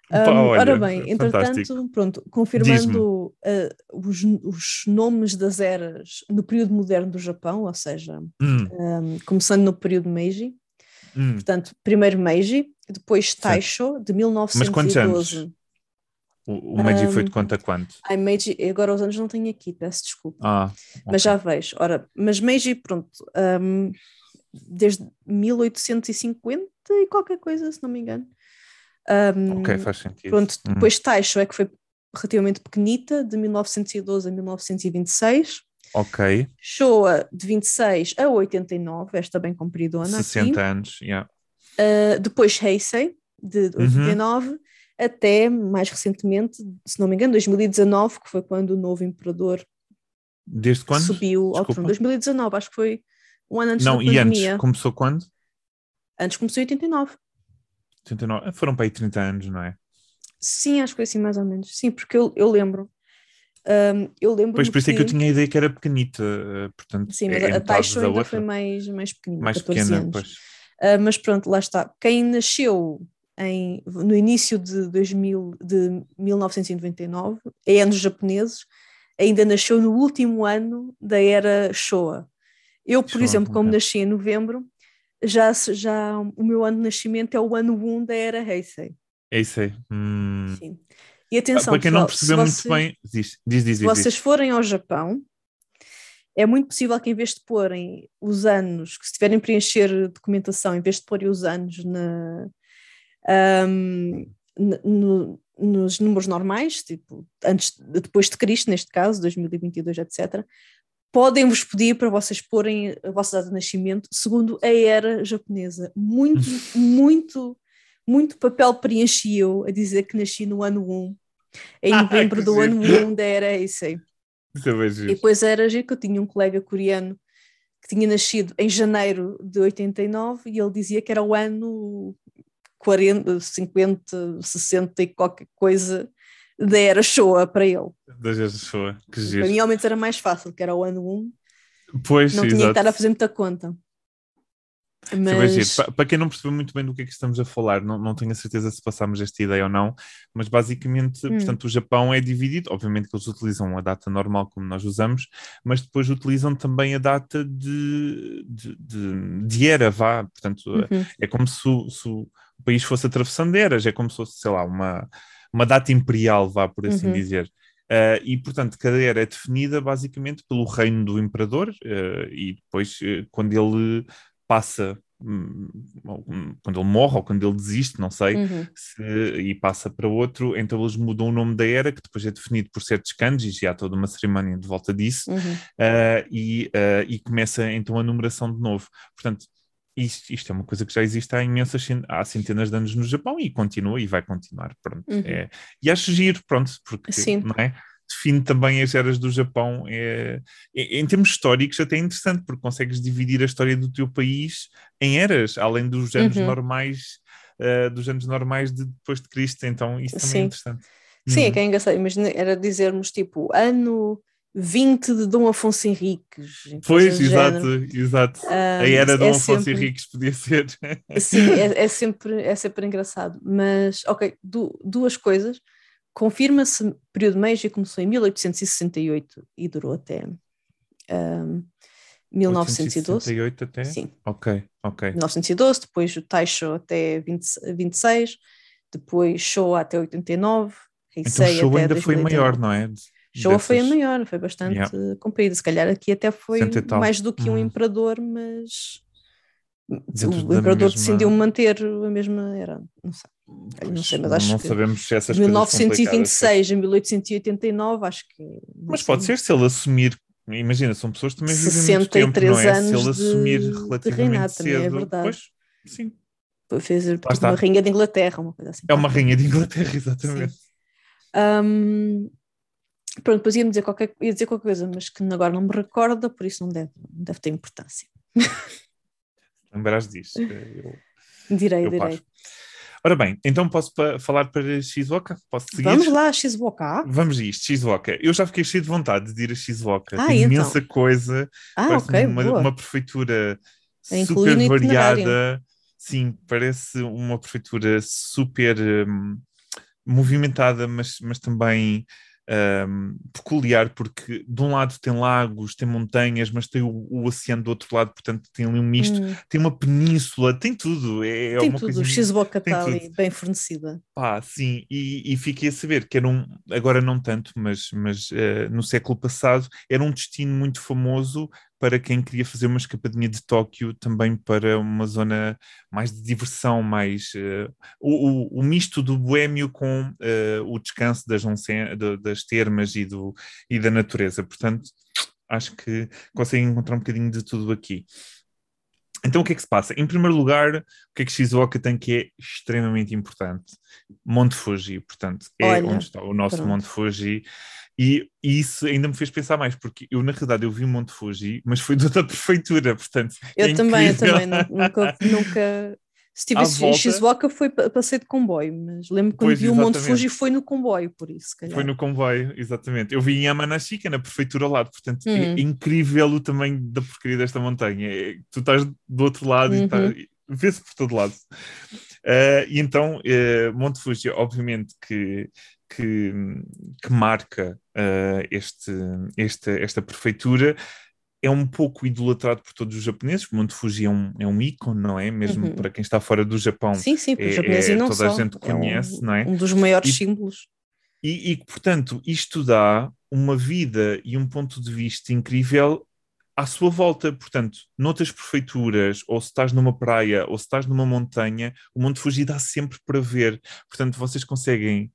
Pá, Um, olha, ora bem, fantástico. entretanto, pronto, confirmando uh, os, os nomes das eras no período moderno do Japão, ou seja, Hum, um, começando no período Meiji, Hum. Portanto, primeiro Meiji, depois Certo. Taisho, de Mas quantos 1912. anos? O, o Meiji foi de quanto a quanto? Ai, Meiji, agora os anos não tenho aqui, peço desculpa. Ah, Mas já vejo. Ora, mas Meiji, pronto, hum, desde 1850 e qualquer coisa, se não me engano. Hum, ok, faz sentido. Pronto, Hum. depois Taisho é que foi relativamente pequenita, de 1912 a 1926. Ok, Showa, de 26 a 89, esta bem compridona 60 aqui. anos, yeah. Uh, depois Heisei, de Uhum. 89, até mais recentemente, se não me engano, 2019, que foi quando o novo imperador Desde quando? subiu ao Desculpa. trono. 2019, acho que foi um ano antes Não, da e antes, pandemia. começou quando? Antes começou em 89. 89. Foram para aí 30 anos, não é? Sim, acho que foi assim mais ou menos. Sim, porque eu, eu lembro. Um, eu lembro Pois por isso é que eu tinha a ideia que era pequenita, eh, portanto, Sim, mas é a, Taisho da ainda outra, foi mais, mais pequenina, mais 14 pequena, anos. pois. Ah, mas pronto, lá está. Quem nasceu em, no início de, 2000, de 1999, em anos japoneses, ainda nasceu no último ano da era Showa. Eu, por Showa, exemplo, como ok. nasci em novembro, já, já o meu ano de nascimento é o ano 1 da era Heisei. É aí. Hum. Sim. E atenção, Para quem não pessoal, percebeu muito vocês- bem, diz, diz, diz, se diz, vocês diz. forem ao Japão, é muito possível que em vez de porem os anos, que se tiverem a preencher documentação, em vez de porem os anos na, n- no- nos números normais, tipo, antes, depois de Cristo, neste caso, 2022, etc., podem-vos pedir para vocês porem a vossa data de nascimento segundo a era japonesa. Muito, muito, muito papel preenchi eu a dizer que nasci no ano 1, em Ah, novembro que do ano giro. 1 da era Heisei. Isso é E depois era giro que eu tinha um colega coreano que tinha nascido em janeiro de 89 e ele dizia que era o ano 40, 50, 60 e qualquer coisa da era Showa para ele. Das vezes foi, que Para giro. mim, ao menos, era mais fácil, que era o ano 1, Pois, não tinha que exato. estar a fazer muita conta. Mas, Pa- Para quem não percebeu muito bem do que é que estamos a falar, não, não tenho a certeza se passámos esta ideia ou não, mas basicamente, Hum. portanto, o Japão é dividido, obviamente que eles utilizam a data normal como nós usamos, mas depois utilizam também a data de, de, de, de era, vá, portanto, Uhum, é como se o, se o país fosse atravessando eras, é como se fosse, sei lá, uma, uma data imperial, vá, por assim Uhum. dizer. Ah, e, portanto, cada era é definida basicamente pelo reino do imperador, ah, e depois, eh, quando ele passa, hum, hum, quando ele morre ou quando ele desiste, não sei, uhum, se- e passa para outro, então eles mudam o nome da era, que depois é definido por certos kanjis, e há toda uma cerimónia de volta disso, uhum. ah, e, ah, e começa então a numeração de novo. Portanto, isto, isto é uma coisa que já existe há imensas, há centenas de anos no Japão e continua e vai continuar. Pronto. Uhum. É, e acho giro, pronto, porque Sim. não é? Define também as eras do Japão. É, é- em termos históricos, até é interessante, porque consegues dividir a história do teu país em eras, além dos anos Uhum. normais, ah, dos anos normais de depois de Cristo. Então, isso também Sim. é interessante. Sim, é Uhum. que é engraçado. Imagina, era dizermos tipo ano 20 de Dom Afonso Henriques. Pois, exato, género. exato. Ah, a era é do Afonso sempre- Henriques podia ser. Sim, é, é sempre, é sempre engraçado. Mas, ok, du- duas coisas. Confirma-se período Meiji começou em 1868 e durou até ahm, 1912. 868 até? Sim, Ok, ok. 1912, depois o Taisho até 20, 26, depois Showa até 89, Então Heisei Show até ainda foi 2089. maior, não é? Showa foi a Dessas- maior, foi bastante Yeah. comprida. Se calhar aqui até foi mais do que um Uhum. imperador, mas Dentro o imperador mesma- decidiu manter a mesma era. Não sei. Eu não sei, mas acho não que sabemos se essas de coisas complicadas. 1926 a 1889, acho que. Mas pode ser se ele assumir. Imagina, são pessoas que também vivem muito tempo, 63 não é? Se anos ele de- assumir de relativamente reinado, também é cedo. verdade. Pois, sim. Fez tipo, uma rainha de Inglaterra, uma coisa assim. É uma rainha de Inglaterra, exatamente. Hum, pronto, depois ia dizer, qualquer, ia dizer qualquer coisa, mas que agora não me recorda, por isso não deve, não deve ter importância. Lembrarás disso. Eu, Direi, eu direi. passo. Ora bem, então posso falar para Shizuoka? Posso seguir? Vamos lá, Shizuoka. Vamos a isto, Shizuoka. Eu já fiquei cheio de vontade de ir a Shizuoka. Ah, Tem então. imensa coisa. Ah, parece ok, uma, boa. uma prefeitura incluir super variada. Sim, parece uma prefeitura super hum, movimentada, mas, mas também um, peculiar, porque de um lado tem lagos, tem montanhas, mas tem o, o oceano do outro lado, portanto tem ali um misto, hum. tem uma península, tem tudo. É, é tem uma tudo, coisa, o X-Boca está ali bem fornecida. Pá, sim, e, e fiquei a saber que era um, agora não tanto, mas, mas uh, no século passado, era um destino muito famoso para quem queria fazer uma escapadinha de Tóquio também para uma zona mais de diversão, mais uh, o, o, misto do boêmio com uh, o descanso das, das termas e, do, e da natureza. Portanto, acho que conseguem encontrar um bocadinho de tudo aqui. Então, o que é que se passa? Em primeiro lugar, o que é que Shizuoka tem que é extremamente importante? Monte Fuji, portanto, é Olha, onde está o nosso pronto. Monte Fuji. E, e, isso ainda me fez pensar mais, porque eu, na realidade, eu vi o Monte Fuji, mas foi da prefeitura, portanto. Eu é também, eu também, nunca, nunca se tivesse em Shizuoka foi passeio de comboio, mas lembro quando pois, vi o Monte Fuji foi no comboio, por isso. Calhar. Foi no comboio, exatamente. Eu vi em Yamanashika, na prefeitura ao lado, portanto é hum. é incrível o tamanho da porcaria desta montanha. É, tu estás do outro lado uhum. e tá, vê-se por todo lado. Uh, e então, uh, Monte Fuji, obviamente que, que, que marca uh, este, este, esta prefeitura é um pouco idolatrado por todos os japoneses. Monte Fuji é um, é um ícone, não é? Mesmo uhum. para quem está fora do Japão. Sim, sim, para os é, japoneses é, não toda só. a gente conhece, é um, não é? Um dos maiores e, símbolos. E, e, portanto, isto dá uma vida e um ponto de vista incrível à sua volta. Portanto, noutras prefeituras, ou se estás numa praia, ou se estás numa montanha, o Monte Fuji dá sempre para ver. Portanto, vocês conseguem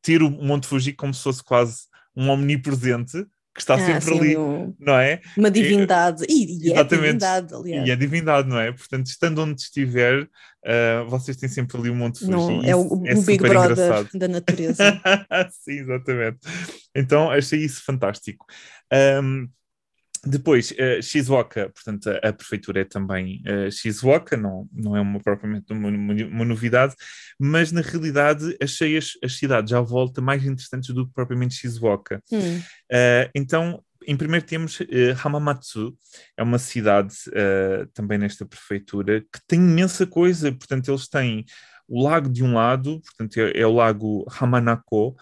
ter o Monte Fuji como se fosse quase um omnipresente que está ah, sempre ali, não é? Uma divindade, e, e é divindade, aliás. E é divindade, não é? Portanto, estando onde estiver, uh, vocês têm sempre ali um monte de Não, é o, é o Big Brother engraçado. da natureza. Sim, exatamente. Então, achei isso fantástico. Um, depois, uh, Shizuoka, portanto, a, a, prefeitura é também uh, Shizuoka, não, não é uma, propriamente uma, uma, novidade, mas na realidade achei as, as cidades à volta mais interessantes do que propriamente Shizuoka. Hum. Uh, então, em primeiro temos uh, Hamamatsu, é uma cidade uh, também nesta prefeitura que tem imensa coisa, portanto, eles têm o lago de um lado, portanto, é, é o lago Hamanako,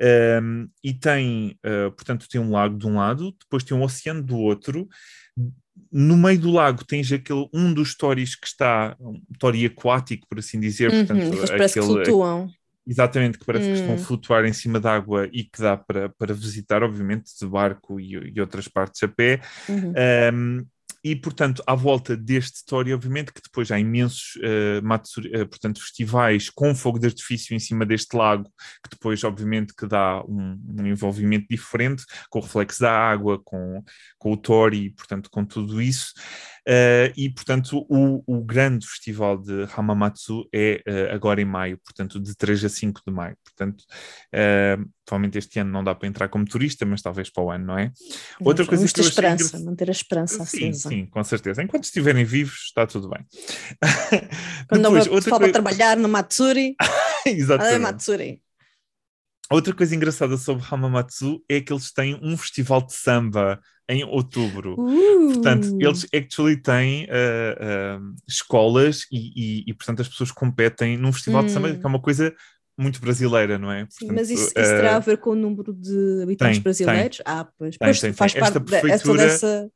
um, e tem, uh, portanto, tem um lago de um lado, depois tem um oceano do outro. No meio do lago tens aquele, um dos stories que está, um tori aquático, por assim dizer. Uhum, portanto, aquele, que flutuam. Exatamente, que parece hum. que estão a hum. flutuar em cima d'água e que dá para, para visitar, obviamente, de barco e, e outras partes a pé. Uhum. Um, e, portanto, à volta deste story, obviamente que depois há imensos uh, matsuri, uh, portanto, festivais com fogo de artifício em cima deste lago, que depois, obviamente, que dá um, um envolvimento diferente, com o reflexo da água, com, com o tori, portanto, com tudo isso. Uh, e, portanto, o, o, grande festival de Hamamatsu é uh, agora em maio, portanto, de 3 a 5 de maio. Portanto, uh, provavelmente este ano não dá para entrar como turista, mas talvez para o ano, não é? Outra coisa que eu esperança, manter a esperança sim, Sim, com certeza. Enquanto estiverem vivos, está tudo bem. Quando Depois, não outra coisa... trabalhar no Matsuri, Exatamente. É Matsuri. Outra coisa engraçada sobre Hamamatsu é que eles têm um festival de samba em outubro. Uh. Portanto, eles actually têm uh, uh, escolas e, e, e, portanto, as pessoas competem num festival de samba, hum. que é uma coisa muito brasileira, não é? Sim, mas isso, isso terá a ver com o número de habitantes tem, brasileiros? Tem. Ah, pois, tem, pois faz parte dessa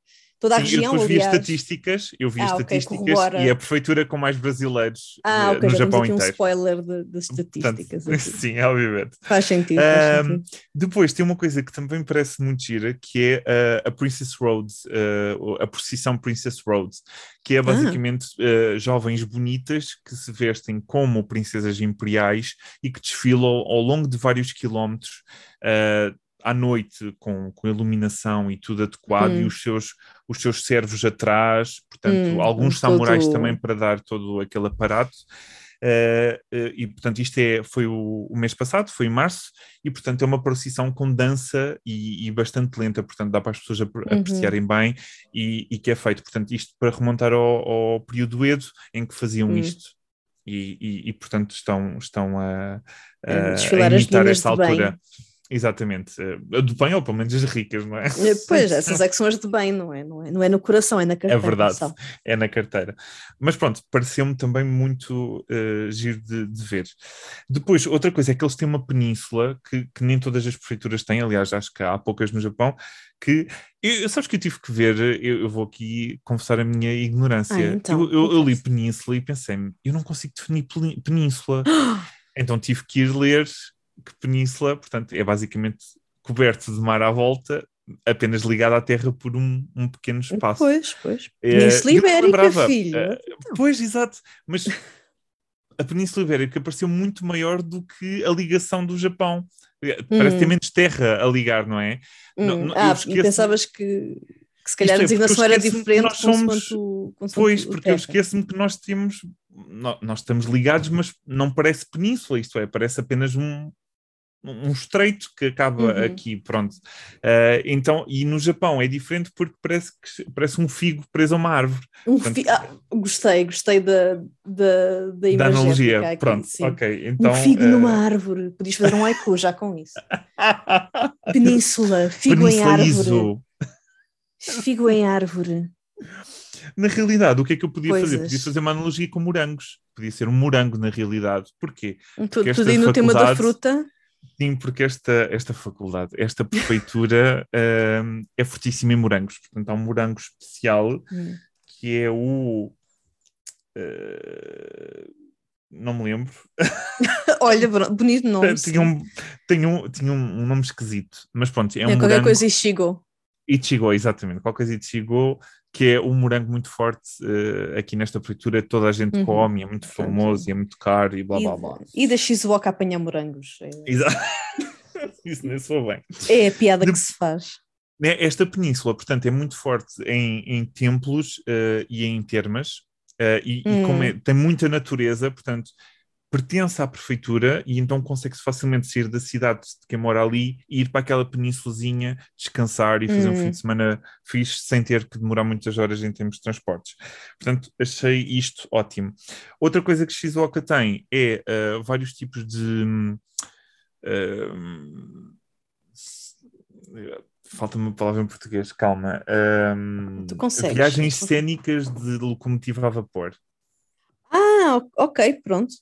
Toda a Sim, região, eu depois aliás. vi estatísticas, eu vi ah, estatísticas okay, e é a prefeitura com mais brasileiros ah, okay, no Japão inteiro. um spoiler das estatísticas. Portanto, sim, obviamente. Faz sentido, faz sentido. Depois tem uma coisa que também me parece muito gira, que é uh, a Princess Roads, uh, a procissão Princess Roads, que é ah. basicamente ah. uh, jovens bonitas que se vestem como princesas imperiais e que desfilam ao longo de vários quilómetros uh, à noite com, com iluminação e tudo adequado hum. e os seus, os seus servos atrás, portanto, hum, alguns samurais todo... também para dar todo aquele aparato. Uh, uh, e portanto isto é, foi o, o, mês passado, foi em março, e portanto é uma procissão com dança e, e bastante lenta, portanto dá para as pessoas ap uhum. apreciarem bem e, e, que é feito, portanto isto para remontar ao, ao período Edo em que faziam uhum. isto e, e, portanto estão, estão a, a, a imitar esta altura. Bem Exatamente. A do bem, ou pelo menos as ricas, não é? Pois, essas é que são as de bem, não é? Não é, não é no coração, é na carteira. É verdade, só. é na carteira. Mas pronto, pareceu-me também muito uh, giro de, de, ver. Depois, outra coisa é que eles têm uma península que, que, nem todas as prefeituras têm, aliás, acho que há poucas no Japão, que eu, sabes que eu tive que ver, eu, eu vou aqui confessar a minha ignorância. Ah, então, eu, eu, eu li península e pensei-me, eu não consigo definir península. então tive que ir ler que península, portanto, é basicamente coberto de mar à volta, apenas ligado à terra por um, um pequeno espaço. Pois, pois. É, Península é, Ibérica, filho. Uh, pois, exato. Mas a Península Ibérica pareceu muito maior do que a ligação do Japão. Eh, parece hum. ter menos terra a ligar, não é? Hum. Não, não, ah, esqueço... e pensavas que, que se calhar a é, designação era diferente nós somos... Pois, porque terra. eu esqueço-me que nós temos... Nós, nós estamos ligados, mas não parece península, isto é, parece apenas um, um estreito que acaba uhum. aqui, pronto. Uh, então, e no Japão é diferente porque parece, que, parece um figo preso a uma árvore. Um Portanto, fi... ah, gostei, gostei da, da, da, da analogia. Aqui, pronto, sim. ok. Então, um figo uh... numa árvore. Podias fazer um haiku já com isso. Península, figo Península em árvore. Figo em árvore. Na realidade, o que é que eu podia Coisas. fazer? Podia fazer uma analogia com morangos. Podia ser um morango na realidade. Porquê? Porque tudo no tema da fruta. Sim, porque esta, esta faculdade, esta prefeitura uh, é fortíssima em morangos. Portanto, há um morango especial hum. que é o. Uh, não me lembro. Olha, bonito nome. tinha, um, tinha, um, tinha um nome esquisito, mas pronto, é um é, qualquer morango... coisa Ichigo. Ichigo, exatamente, qualquer coisa Ichigo, que é um morango muito forte uh, aqui nesta prefeitura, toda a gente uhum. come, é muito famoso e é muito caro e blá blá blá. E da Shizuoka apanhar morangos. É... Exato. Isso nem soa bem. É a piada De... que se faz. Né, esta península, portanto, é muito forte em, em templos uh, e em termas, uh, e, hum. e é, tem muita natureza, portanto, pertence à prefeitura e então consegue-se facilmente sair da cidade de quem mora ali e ir para aquela penínsulazinha, descansar e fazer um fim de hum. semana fixe sem ter que demorar muitas horas em termos de transportes. Portanto, achei isto ótimo. Outra coisa que Shizuoka tem é uh, vários tipos de. Uh, falta-me uma palavra em português, calma. Um, tu consegues. Viagens cênicas de locomotiva a vapor. Ah, ok, pronto.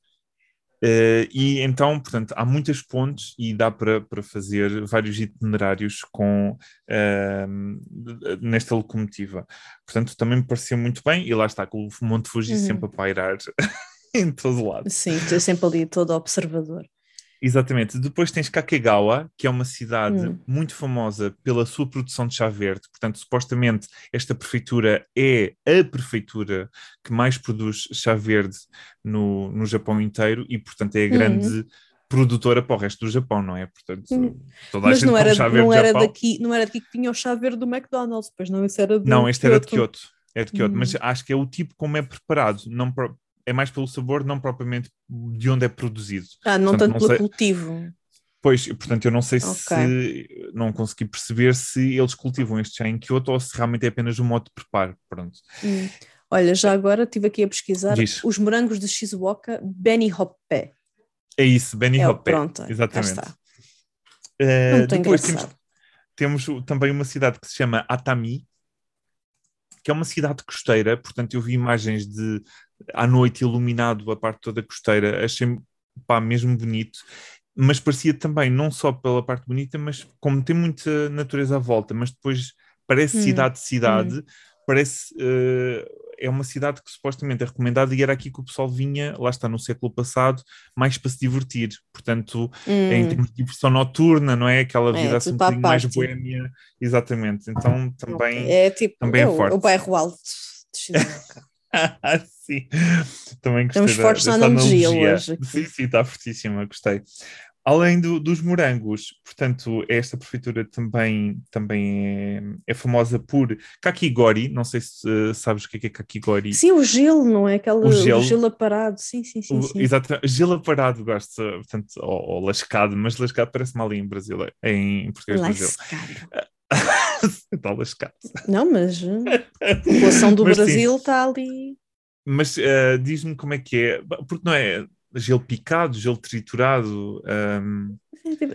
Uh, e então, portanto, há muitas pontes e dá para, para fazer vários itinerários com, uh, nesta locomotiva. Portanto, também me pareceu muito bem, e lá está, com o Monte Fuji uhum. sempre a pairar em todo lado. Sim, estou sempre ali todo observador. Exatamente. Depois tens Kakegawa, que é uma cidade hum. muito famosa pela sua produção de chá verde. Portanto, supostamente esta prefeitura é a prefeitura que mais produz chá verde no, no Japão inteiro e, portanto, é a grande hum. produtora para o resto do Japão, não é? Portanto, hum. toda a Mas gente não era, chá verde não era daqui, não era daqui que tinha o chá verde do McDonald's, pois não, isso era Não, este Kyoto. era de Kyoto. É de Kyoto, mas hum. acho que é o tipo como é preparado, não é mais pelo sabor, não propriamente de onde é produzido. Ah, não portanto, tanto não pelo sei... cultivo. Pois, portanto, eu não sei okay. se não consegui perceber se eles cultivam este chá em Kyoto ou se realmente é apenas um modo de preparo. Pronto. Hum. Olha, já agora estive aqui a pesquisar Diz. os morangos de Shizuoka Beni Hoppe. É isso, Beni é, Hoppe. Pronto, exatamente. Está. Uh, depois temos, temos também uma cidade que se chama Atami, que é uma cidade costeira, portanto eu vi imagens de à noite iluminado a parte toda costeira, achei pá, mesmo bonito, mas parecia também, não só pela parte bonita, mas como tem muita natureza à volta, mas depois parece hum. cidade de cidade, hum. parece uh, é uma cidade que supostamente é recomendada e era aqui que o pessoal vinha, lá está no século passado, mais para se divertir. Portanto, hum. em termos de diversão noturna, não é? Aquela é, vida é, assim um bocadinho mais boêmia. Exatamente. Então também é, tipo, também é, é forte. O bairro alto de sim, também gostei Estamos fortes na analogia, analogia, hoje. Aqui. Sim, sim, está fortíssima, gostei. Além do, dos morangos, portanto, esta prefeitura também, também é, é, famosa por kakigori. Não sei se uh, sabes o que é, que é kakigori. Sim, o gelo, não é? Aquele, o gelo, o gelo aparado. Sim, sim, sim. sim. Exato, gelo aparado, gosto, portanto, ou, ou, lascado, mas lascado parece mal ali em Brasil, em português lascado. Está lascado. Não, mas eh, a população do mas, Brasil está ali. Mas uh, diz-me como é que é, porque não é gelo picado, gelo triturado. Um,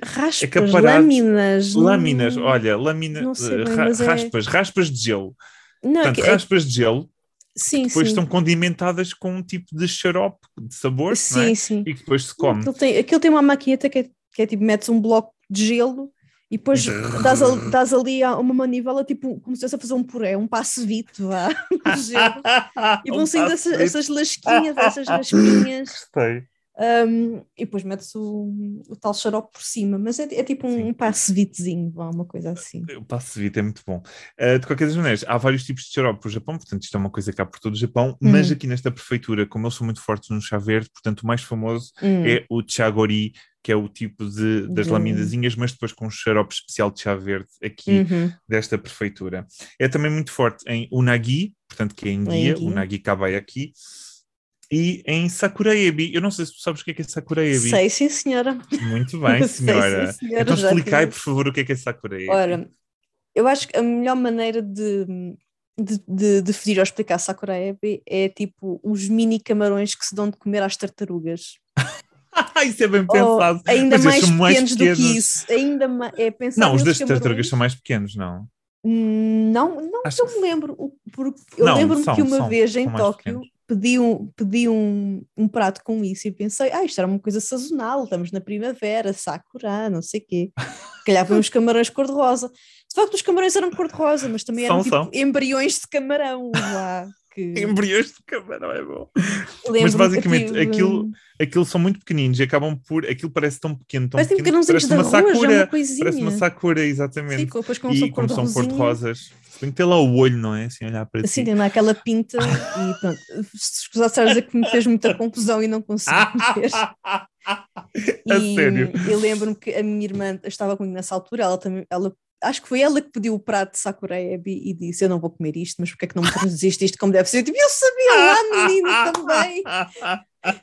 raspas, é lâminas. Lâminas, não, olha, lâminas, ra é raspas, é... raspas de gelo. Não, Portanto, é... raspas de gelo sim, que depois sim. estão condimentadas com um tipo de xarope de sabor sim, é? sim. e que depois se come. Aquilo tem, aquilo tem uma maquineta que é, que é tipo, metes um bloco de gelo e depois dás, ali, dás ali uma manivela, tipo, como se estivesse a fazer um puré, um passo vito, vá, e vão um saindo essas, essas lasquinhas, essas raspinhas. Gostei. Um, e depois metes o, o, tal xarope por cima, mas é, é tipo um, um vitezinho, uma coisa assim. O passe vite é muito bom. Uh, de qualquer das maneiras, há vários tipos de xarope no Japão, portanto, isto é uma coisa cá por todo o Japão, hum. mas aqui nesta prefeitura, como eles são muito fortes no chá verde, portanto, o mais famoso hum. é o chagori, que é o tipo de, das laminazinhas, mas depois com um xarope especial de chá verde aqui uhum. desta prefeitura. É também muito forte em unagi, portanto, que é em guia, unagi kabai aqui e em Sakuraebi. Eu não sei se tu sabes o que é, que é Sakuraebi. Sei, sim, senhora. Muito bem, senhora. Sei, sim, senhora então explicai, por favor, o que é que é Sakuraebi. Ora, eu acho que a melhor maneira de, de, de definir ou explicar Sakuraebi é tipo os mini camarões que se dão de comer às tartarugas. isso é bem pensado. Ou ainda mais pequenos, mais do que isso. Ainda é pensado não, os das tartarugas são mais pequenos, não? Não, não Acho eu me lembro. Porque eu lembro-me que uma são, vez em Tóquio pedi, um, pedi um, um prato com isso e pensei, ah, isto era uma coisa sazonal, estamos na primavera, sakura, não sei o quê. Calhar uns camarões cor-de-rosa. De facto, os camarões eram cor-de-rosa, mas também eram são, tipo são. embriões de camarão lá. Que... Embriões de camarão é bom. Mas basicamente tive... aquilo, aquilo são muito pequeninos e acabam por. Aquilo parece tão pequeno, tão parece pequeno, parece uma sakura. Uma parece uma sakura, exatamente. Sim, depois e como são cor-de-rosas. Tem que ter lá o olho, não é? Assim, olhar para Assim, tem lá aquela pinta e pronto. Se escusasse a dizer que me fez muita confusão e não consegui meter. e sério? eu lembro-me que a minha irmã estava comigo nessa altura, ela também, ela acho que foi ela que pediu o prato de Sakurebi e disse: Eu não vou comer isto, mas porque é que não me traduziste isto como deve ser? Eu, tipo, eu sabia lá, menina, também.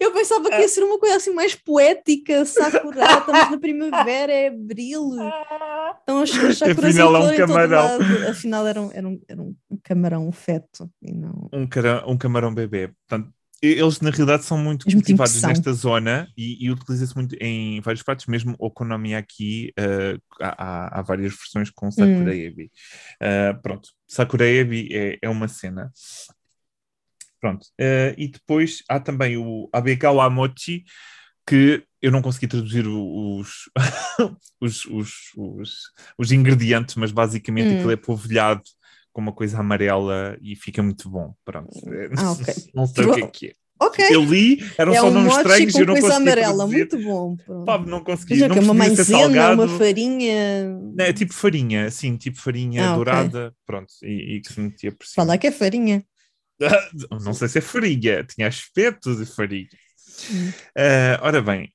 Eu pensava que ia ser uma coisa assim mais poética, Sakura, estamos na primavera, é abril. Então as Sakuras Afinal, é um camarão. Afinal, era um, era, um, era um camarão feto e não. Um, cara, um camarão bebê. Portanto, eles na realidade são muito cultivados nesta zona e, e utiliza-se muito em vários pratos, mesmo okonomiyaki, uh, há, há várias versões com sakureebi. Hum. Uh, pronto, sakureebi é, é uma cena. Pronto, uh, e depois há também o abekawa mochi, que eu não consegui traduzir os, os, os, os, os, ingredientes, mas basicamente hum. aquilo é polvilhado com uma coisa amarela e fica muito bom. Pronto. Ah, okay. não sei o que é que é. Okay. Eu li, eram é só um nomes estranhos e eu não consegui amarela, muito bom. Pá, não consegui. não que é uma maisena, uma farinha. É tipo farinha, sim, tipo farinha ah, dourada, okay. pronto, e, e, que se metia por cima. Fala que é farinha. não sei se é farinha, tinha aspecto de farinha. Hum. Uh, ora bem.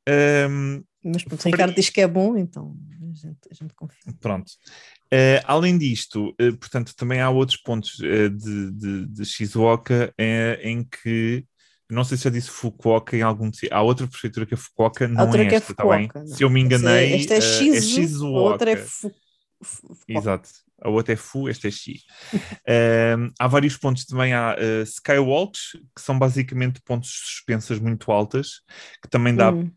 Um, Mas pronto, o Ricardo diz que é bom, então a gente, a gente confia. Pronto. Uh, além disto, uh, portanto, também há outros pontos uh, de, de, de Shizuoka em que, não sei se já disse Fukuoka em algum. Há outra prefeitura que é Fukuoka, não outra é esta, é Fukuoka, tá bem? Se eu me enganei, esta é, Shizu, é Shizuoka. A outra é Fu Exato. A outra é Fu, esta é Xi. há vários pontos também, há Skywalks, que são basicamente pontos suspensas muito altas, que também dá hum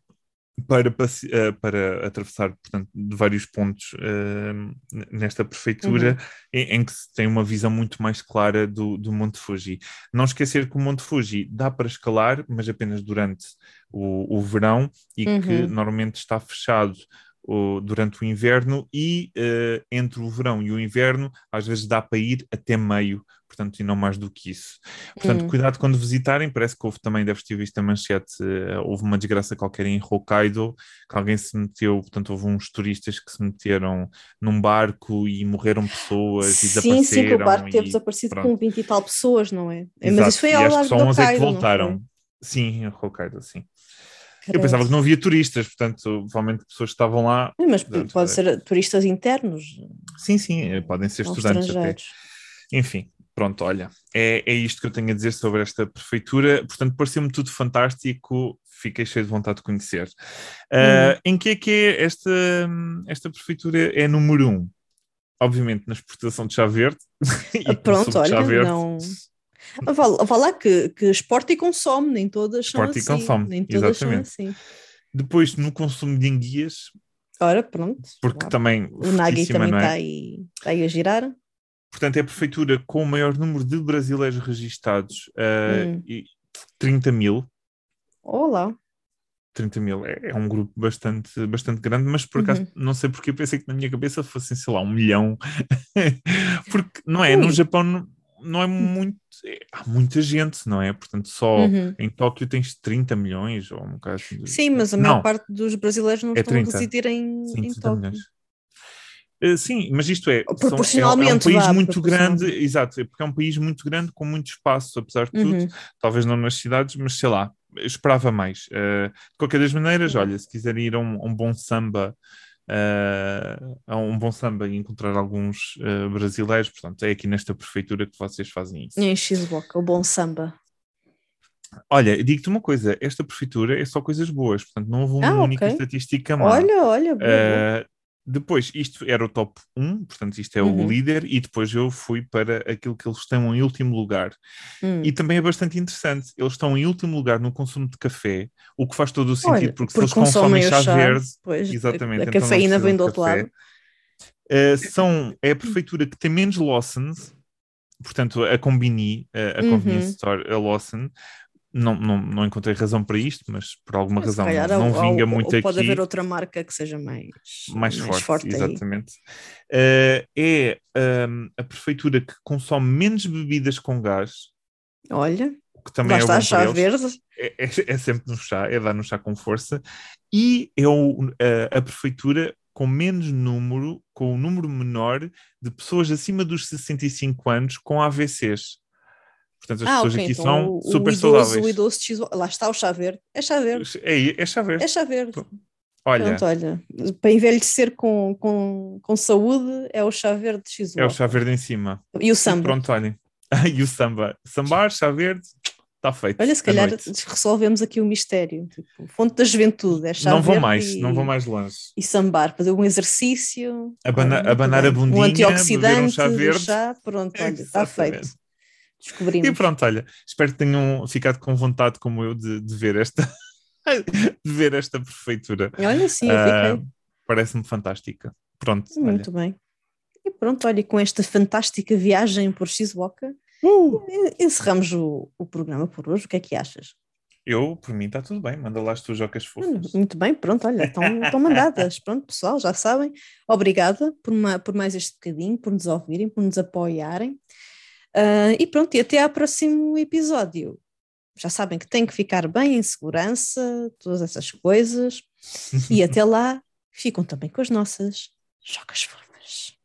para, uh, para atravessar portanto, de vários pontos uh, nesta prefeitura, uhum. em, em, que se tem uma visão muito mais clara do, do Monte Fuji. Não esquecer que o Monte Fuji dá para escalar, mas apenas durante o, o verão e uhum. que normalmente está fechado o, durante o inverno e uh, entre o verão e o inverno às vezes dá para ir até meio, portanto, e não mais do que isso. Portanto, hum. cuidado quando visitarem, parece que houve também, deves ter visto a manchete, uh, houve uma desgraça qualquer em Hokkaido, que alguém se meteu, portanto, houve uns turistas que se meteram num barco e morreram pessoas sim, e desapareceram. Sim, sim, que o barco teve desaparecido com 20 e tal pessoas, não é? Exato. Mas isso foi ao largo do Hokkaido, é que voltaram. Sim, em Hokkaido, sim. Eu pensava que não havia turistas, portanto, provavelmente pessoas que estavam lá. Mas portanto, pode é. ser turistas internos. Sim, sim, eh, podem ser estudantes até. Enfim, pronto, olha, é, é isto que eu tenho a dizer sobre esta prefeitura. Portanto, pareceu-me tudo fantástico, fiquei cheio de vontade de conhecer. Uh, Em que é que é esta, esta prefeitura? É número um. Obviamente na exportação de chá verde. Ah, pronto, olha, não Vá, vá lá que, que exporta e consome, nem todas são Exporta e assim. consome, nem todas exatamente. são assim. Depois, no consumo de enguias, Ora, pronto. porque Lá. também O Nagui também não é? está aí, está aí a girar. Portanto, é a prefeitura com o maior número de brasileiros registados, ah, Hum. e 30 mil. Olá. 30 mil é, é um grupo bastante, bastante grande, mas por acaso Uhum. não sei porque eu pensei que na minha cabeça fossem, sei lá, um milhão. porque não é, no Ui. Japão não, não é muito, é- há muita gente, não é? Portanto, só Uhum. em Tóquio tens 30 milhões ou um bocado assim. Sim, mas a Não. maior parte dos brasileiros não É estão 30. a residir em, Sim, em 30 Tóquio. milhões. Uh, sim, mas isto é, são- é- é, um país muito grande, exato, é porque é um país muito grande com muito espaço, apesar de tudo, Uhum. talvez não nas cidades, mas sei lá, esperava mais. Uh, de qualquer das maneiras, Uhum. olha, se quiserem ir a um, a um bom samba, uh, a um bom samba e encontrar alguns uh, brasileiros, portanto, é aqui nesta prefeitura que vocês fazem isso. Em Shizuoka, o bom samba. Olha, digo-te uma coisa, esta prefeitura é só coisas boas, portanto, não houve uma Ah, única ok. estatística má. Olha, olha. Uh, depois, isto era o top 1, portanto, isto é Uhum. o líder, e depois eu fui para aquilo que eles estão em último lugar. Hum. E também é bastante interessante, eles estão em último lugar no consumo de café, o que faz todo o sentido, Olha, porque, se eles consomem consomem chá, chá, verde, pois, exatamente, a, então cafeína vem do outro lado. uh, são, é a prefeitura que tem menos Lawsons, portanto, a Combini, a, a Uhum. Convenience Store, a Lawson, não, não, não encontrei razão para isto, mas por alguma Se razão calhar não, há- vinga ou- muito ou aqui. pode haver outra marca que seja mais, mais, forte, aí. exatamente. Eh, é ahm, a prefeitura que consome menos bebidas com gás, Olha, que também lá é bom chá verde. É, é- é sempre no chá, é dar no chá com força. E é o- a, a prefeitura com menos número, com o número menor de pessoas acima dos 65 anos com AVCs. Portanto, as Ah, pessoas ok, aqui então são o, o super idoso, o saudáveis. idoso de Shizuoka. Lá está o chá verde. É chá verde. É, é chá verde. É chá verde. Olha, Pronto, olha, para envelhecer com, com, com saúde é o chá verde de Shizuoka. é o chá verde em cima. E o samba. pronto, olhem. e o samba. Sambar, chá verde, está feito. Olha, se calhar resolvemos aqui o mistério. Tipo, fonte da juventude, é chá Não vou mais, e, não vou mais longe. e sambar, fazer um exercício. Abana- abanar a bundinha, Um beber um antioxidante, chá verde. chá, pronto, olha, está feito. Descobrimos. E pronto, olha, espero que tenham ficado com vontade, como eu, de, de ver esta de ver esta prefeitura. Olha, sim, fiquei. Parece-me fantástica. Pronto, olha. Muito bem. E pronto, olha, com esta fantástica viagem por Shizuoka, Uh, en- encerramos o, o programa por hoje. O que é que achas? eu, por mim, está tudo bem. Manda lá as tuas jocas Olha, fofas. Muito bem, pronto, olha, estão, mandadas. Pronto, pessoal, já sabem. Obrigada por, ma- por mais este bocadinho, por nos ouvirem, por nos apoiarem. Ah, e pronto, e até ao próximo episódio. Já sabem que tem que ficar bem em segurança, todas essas coisas. E até lá, ficam também com as nossas jocas fofas.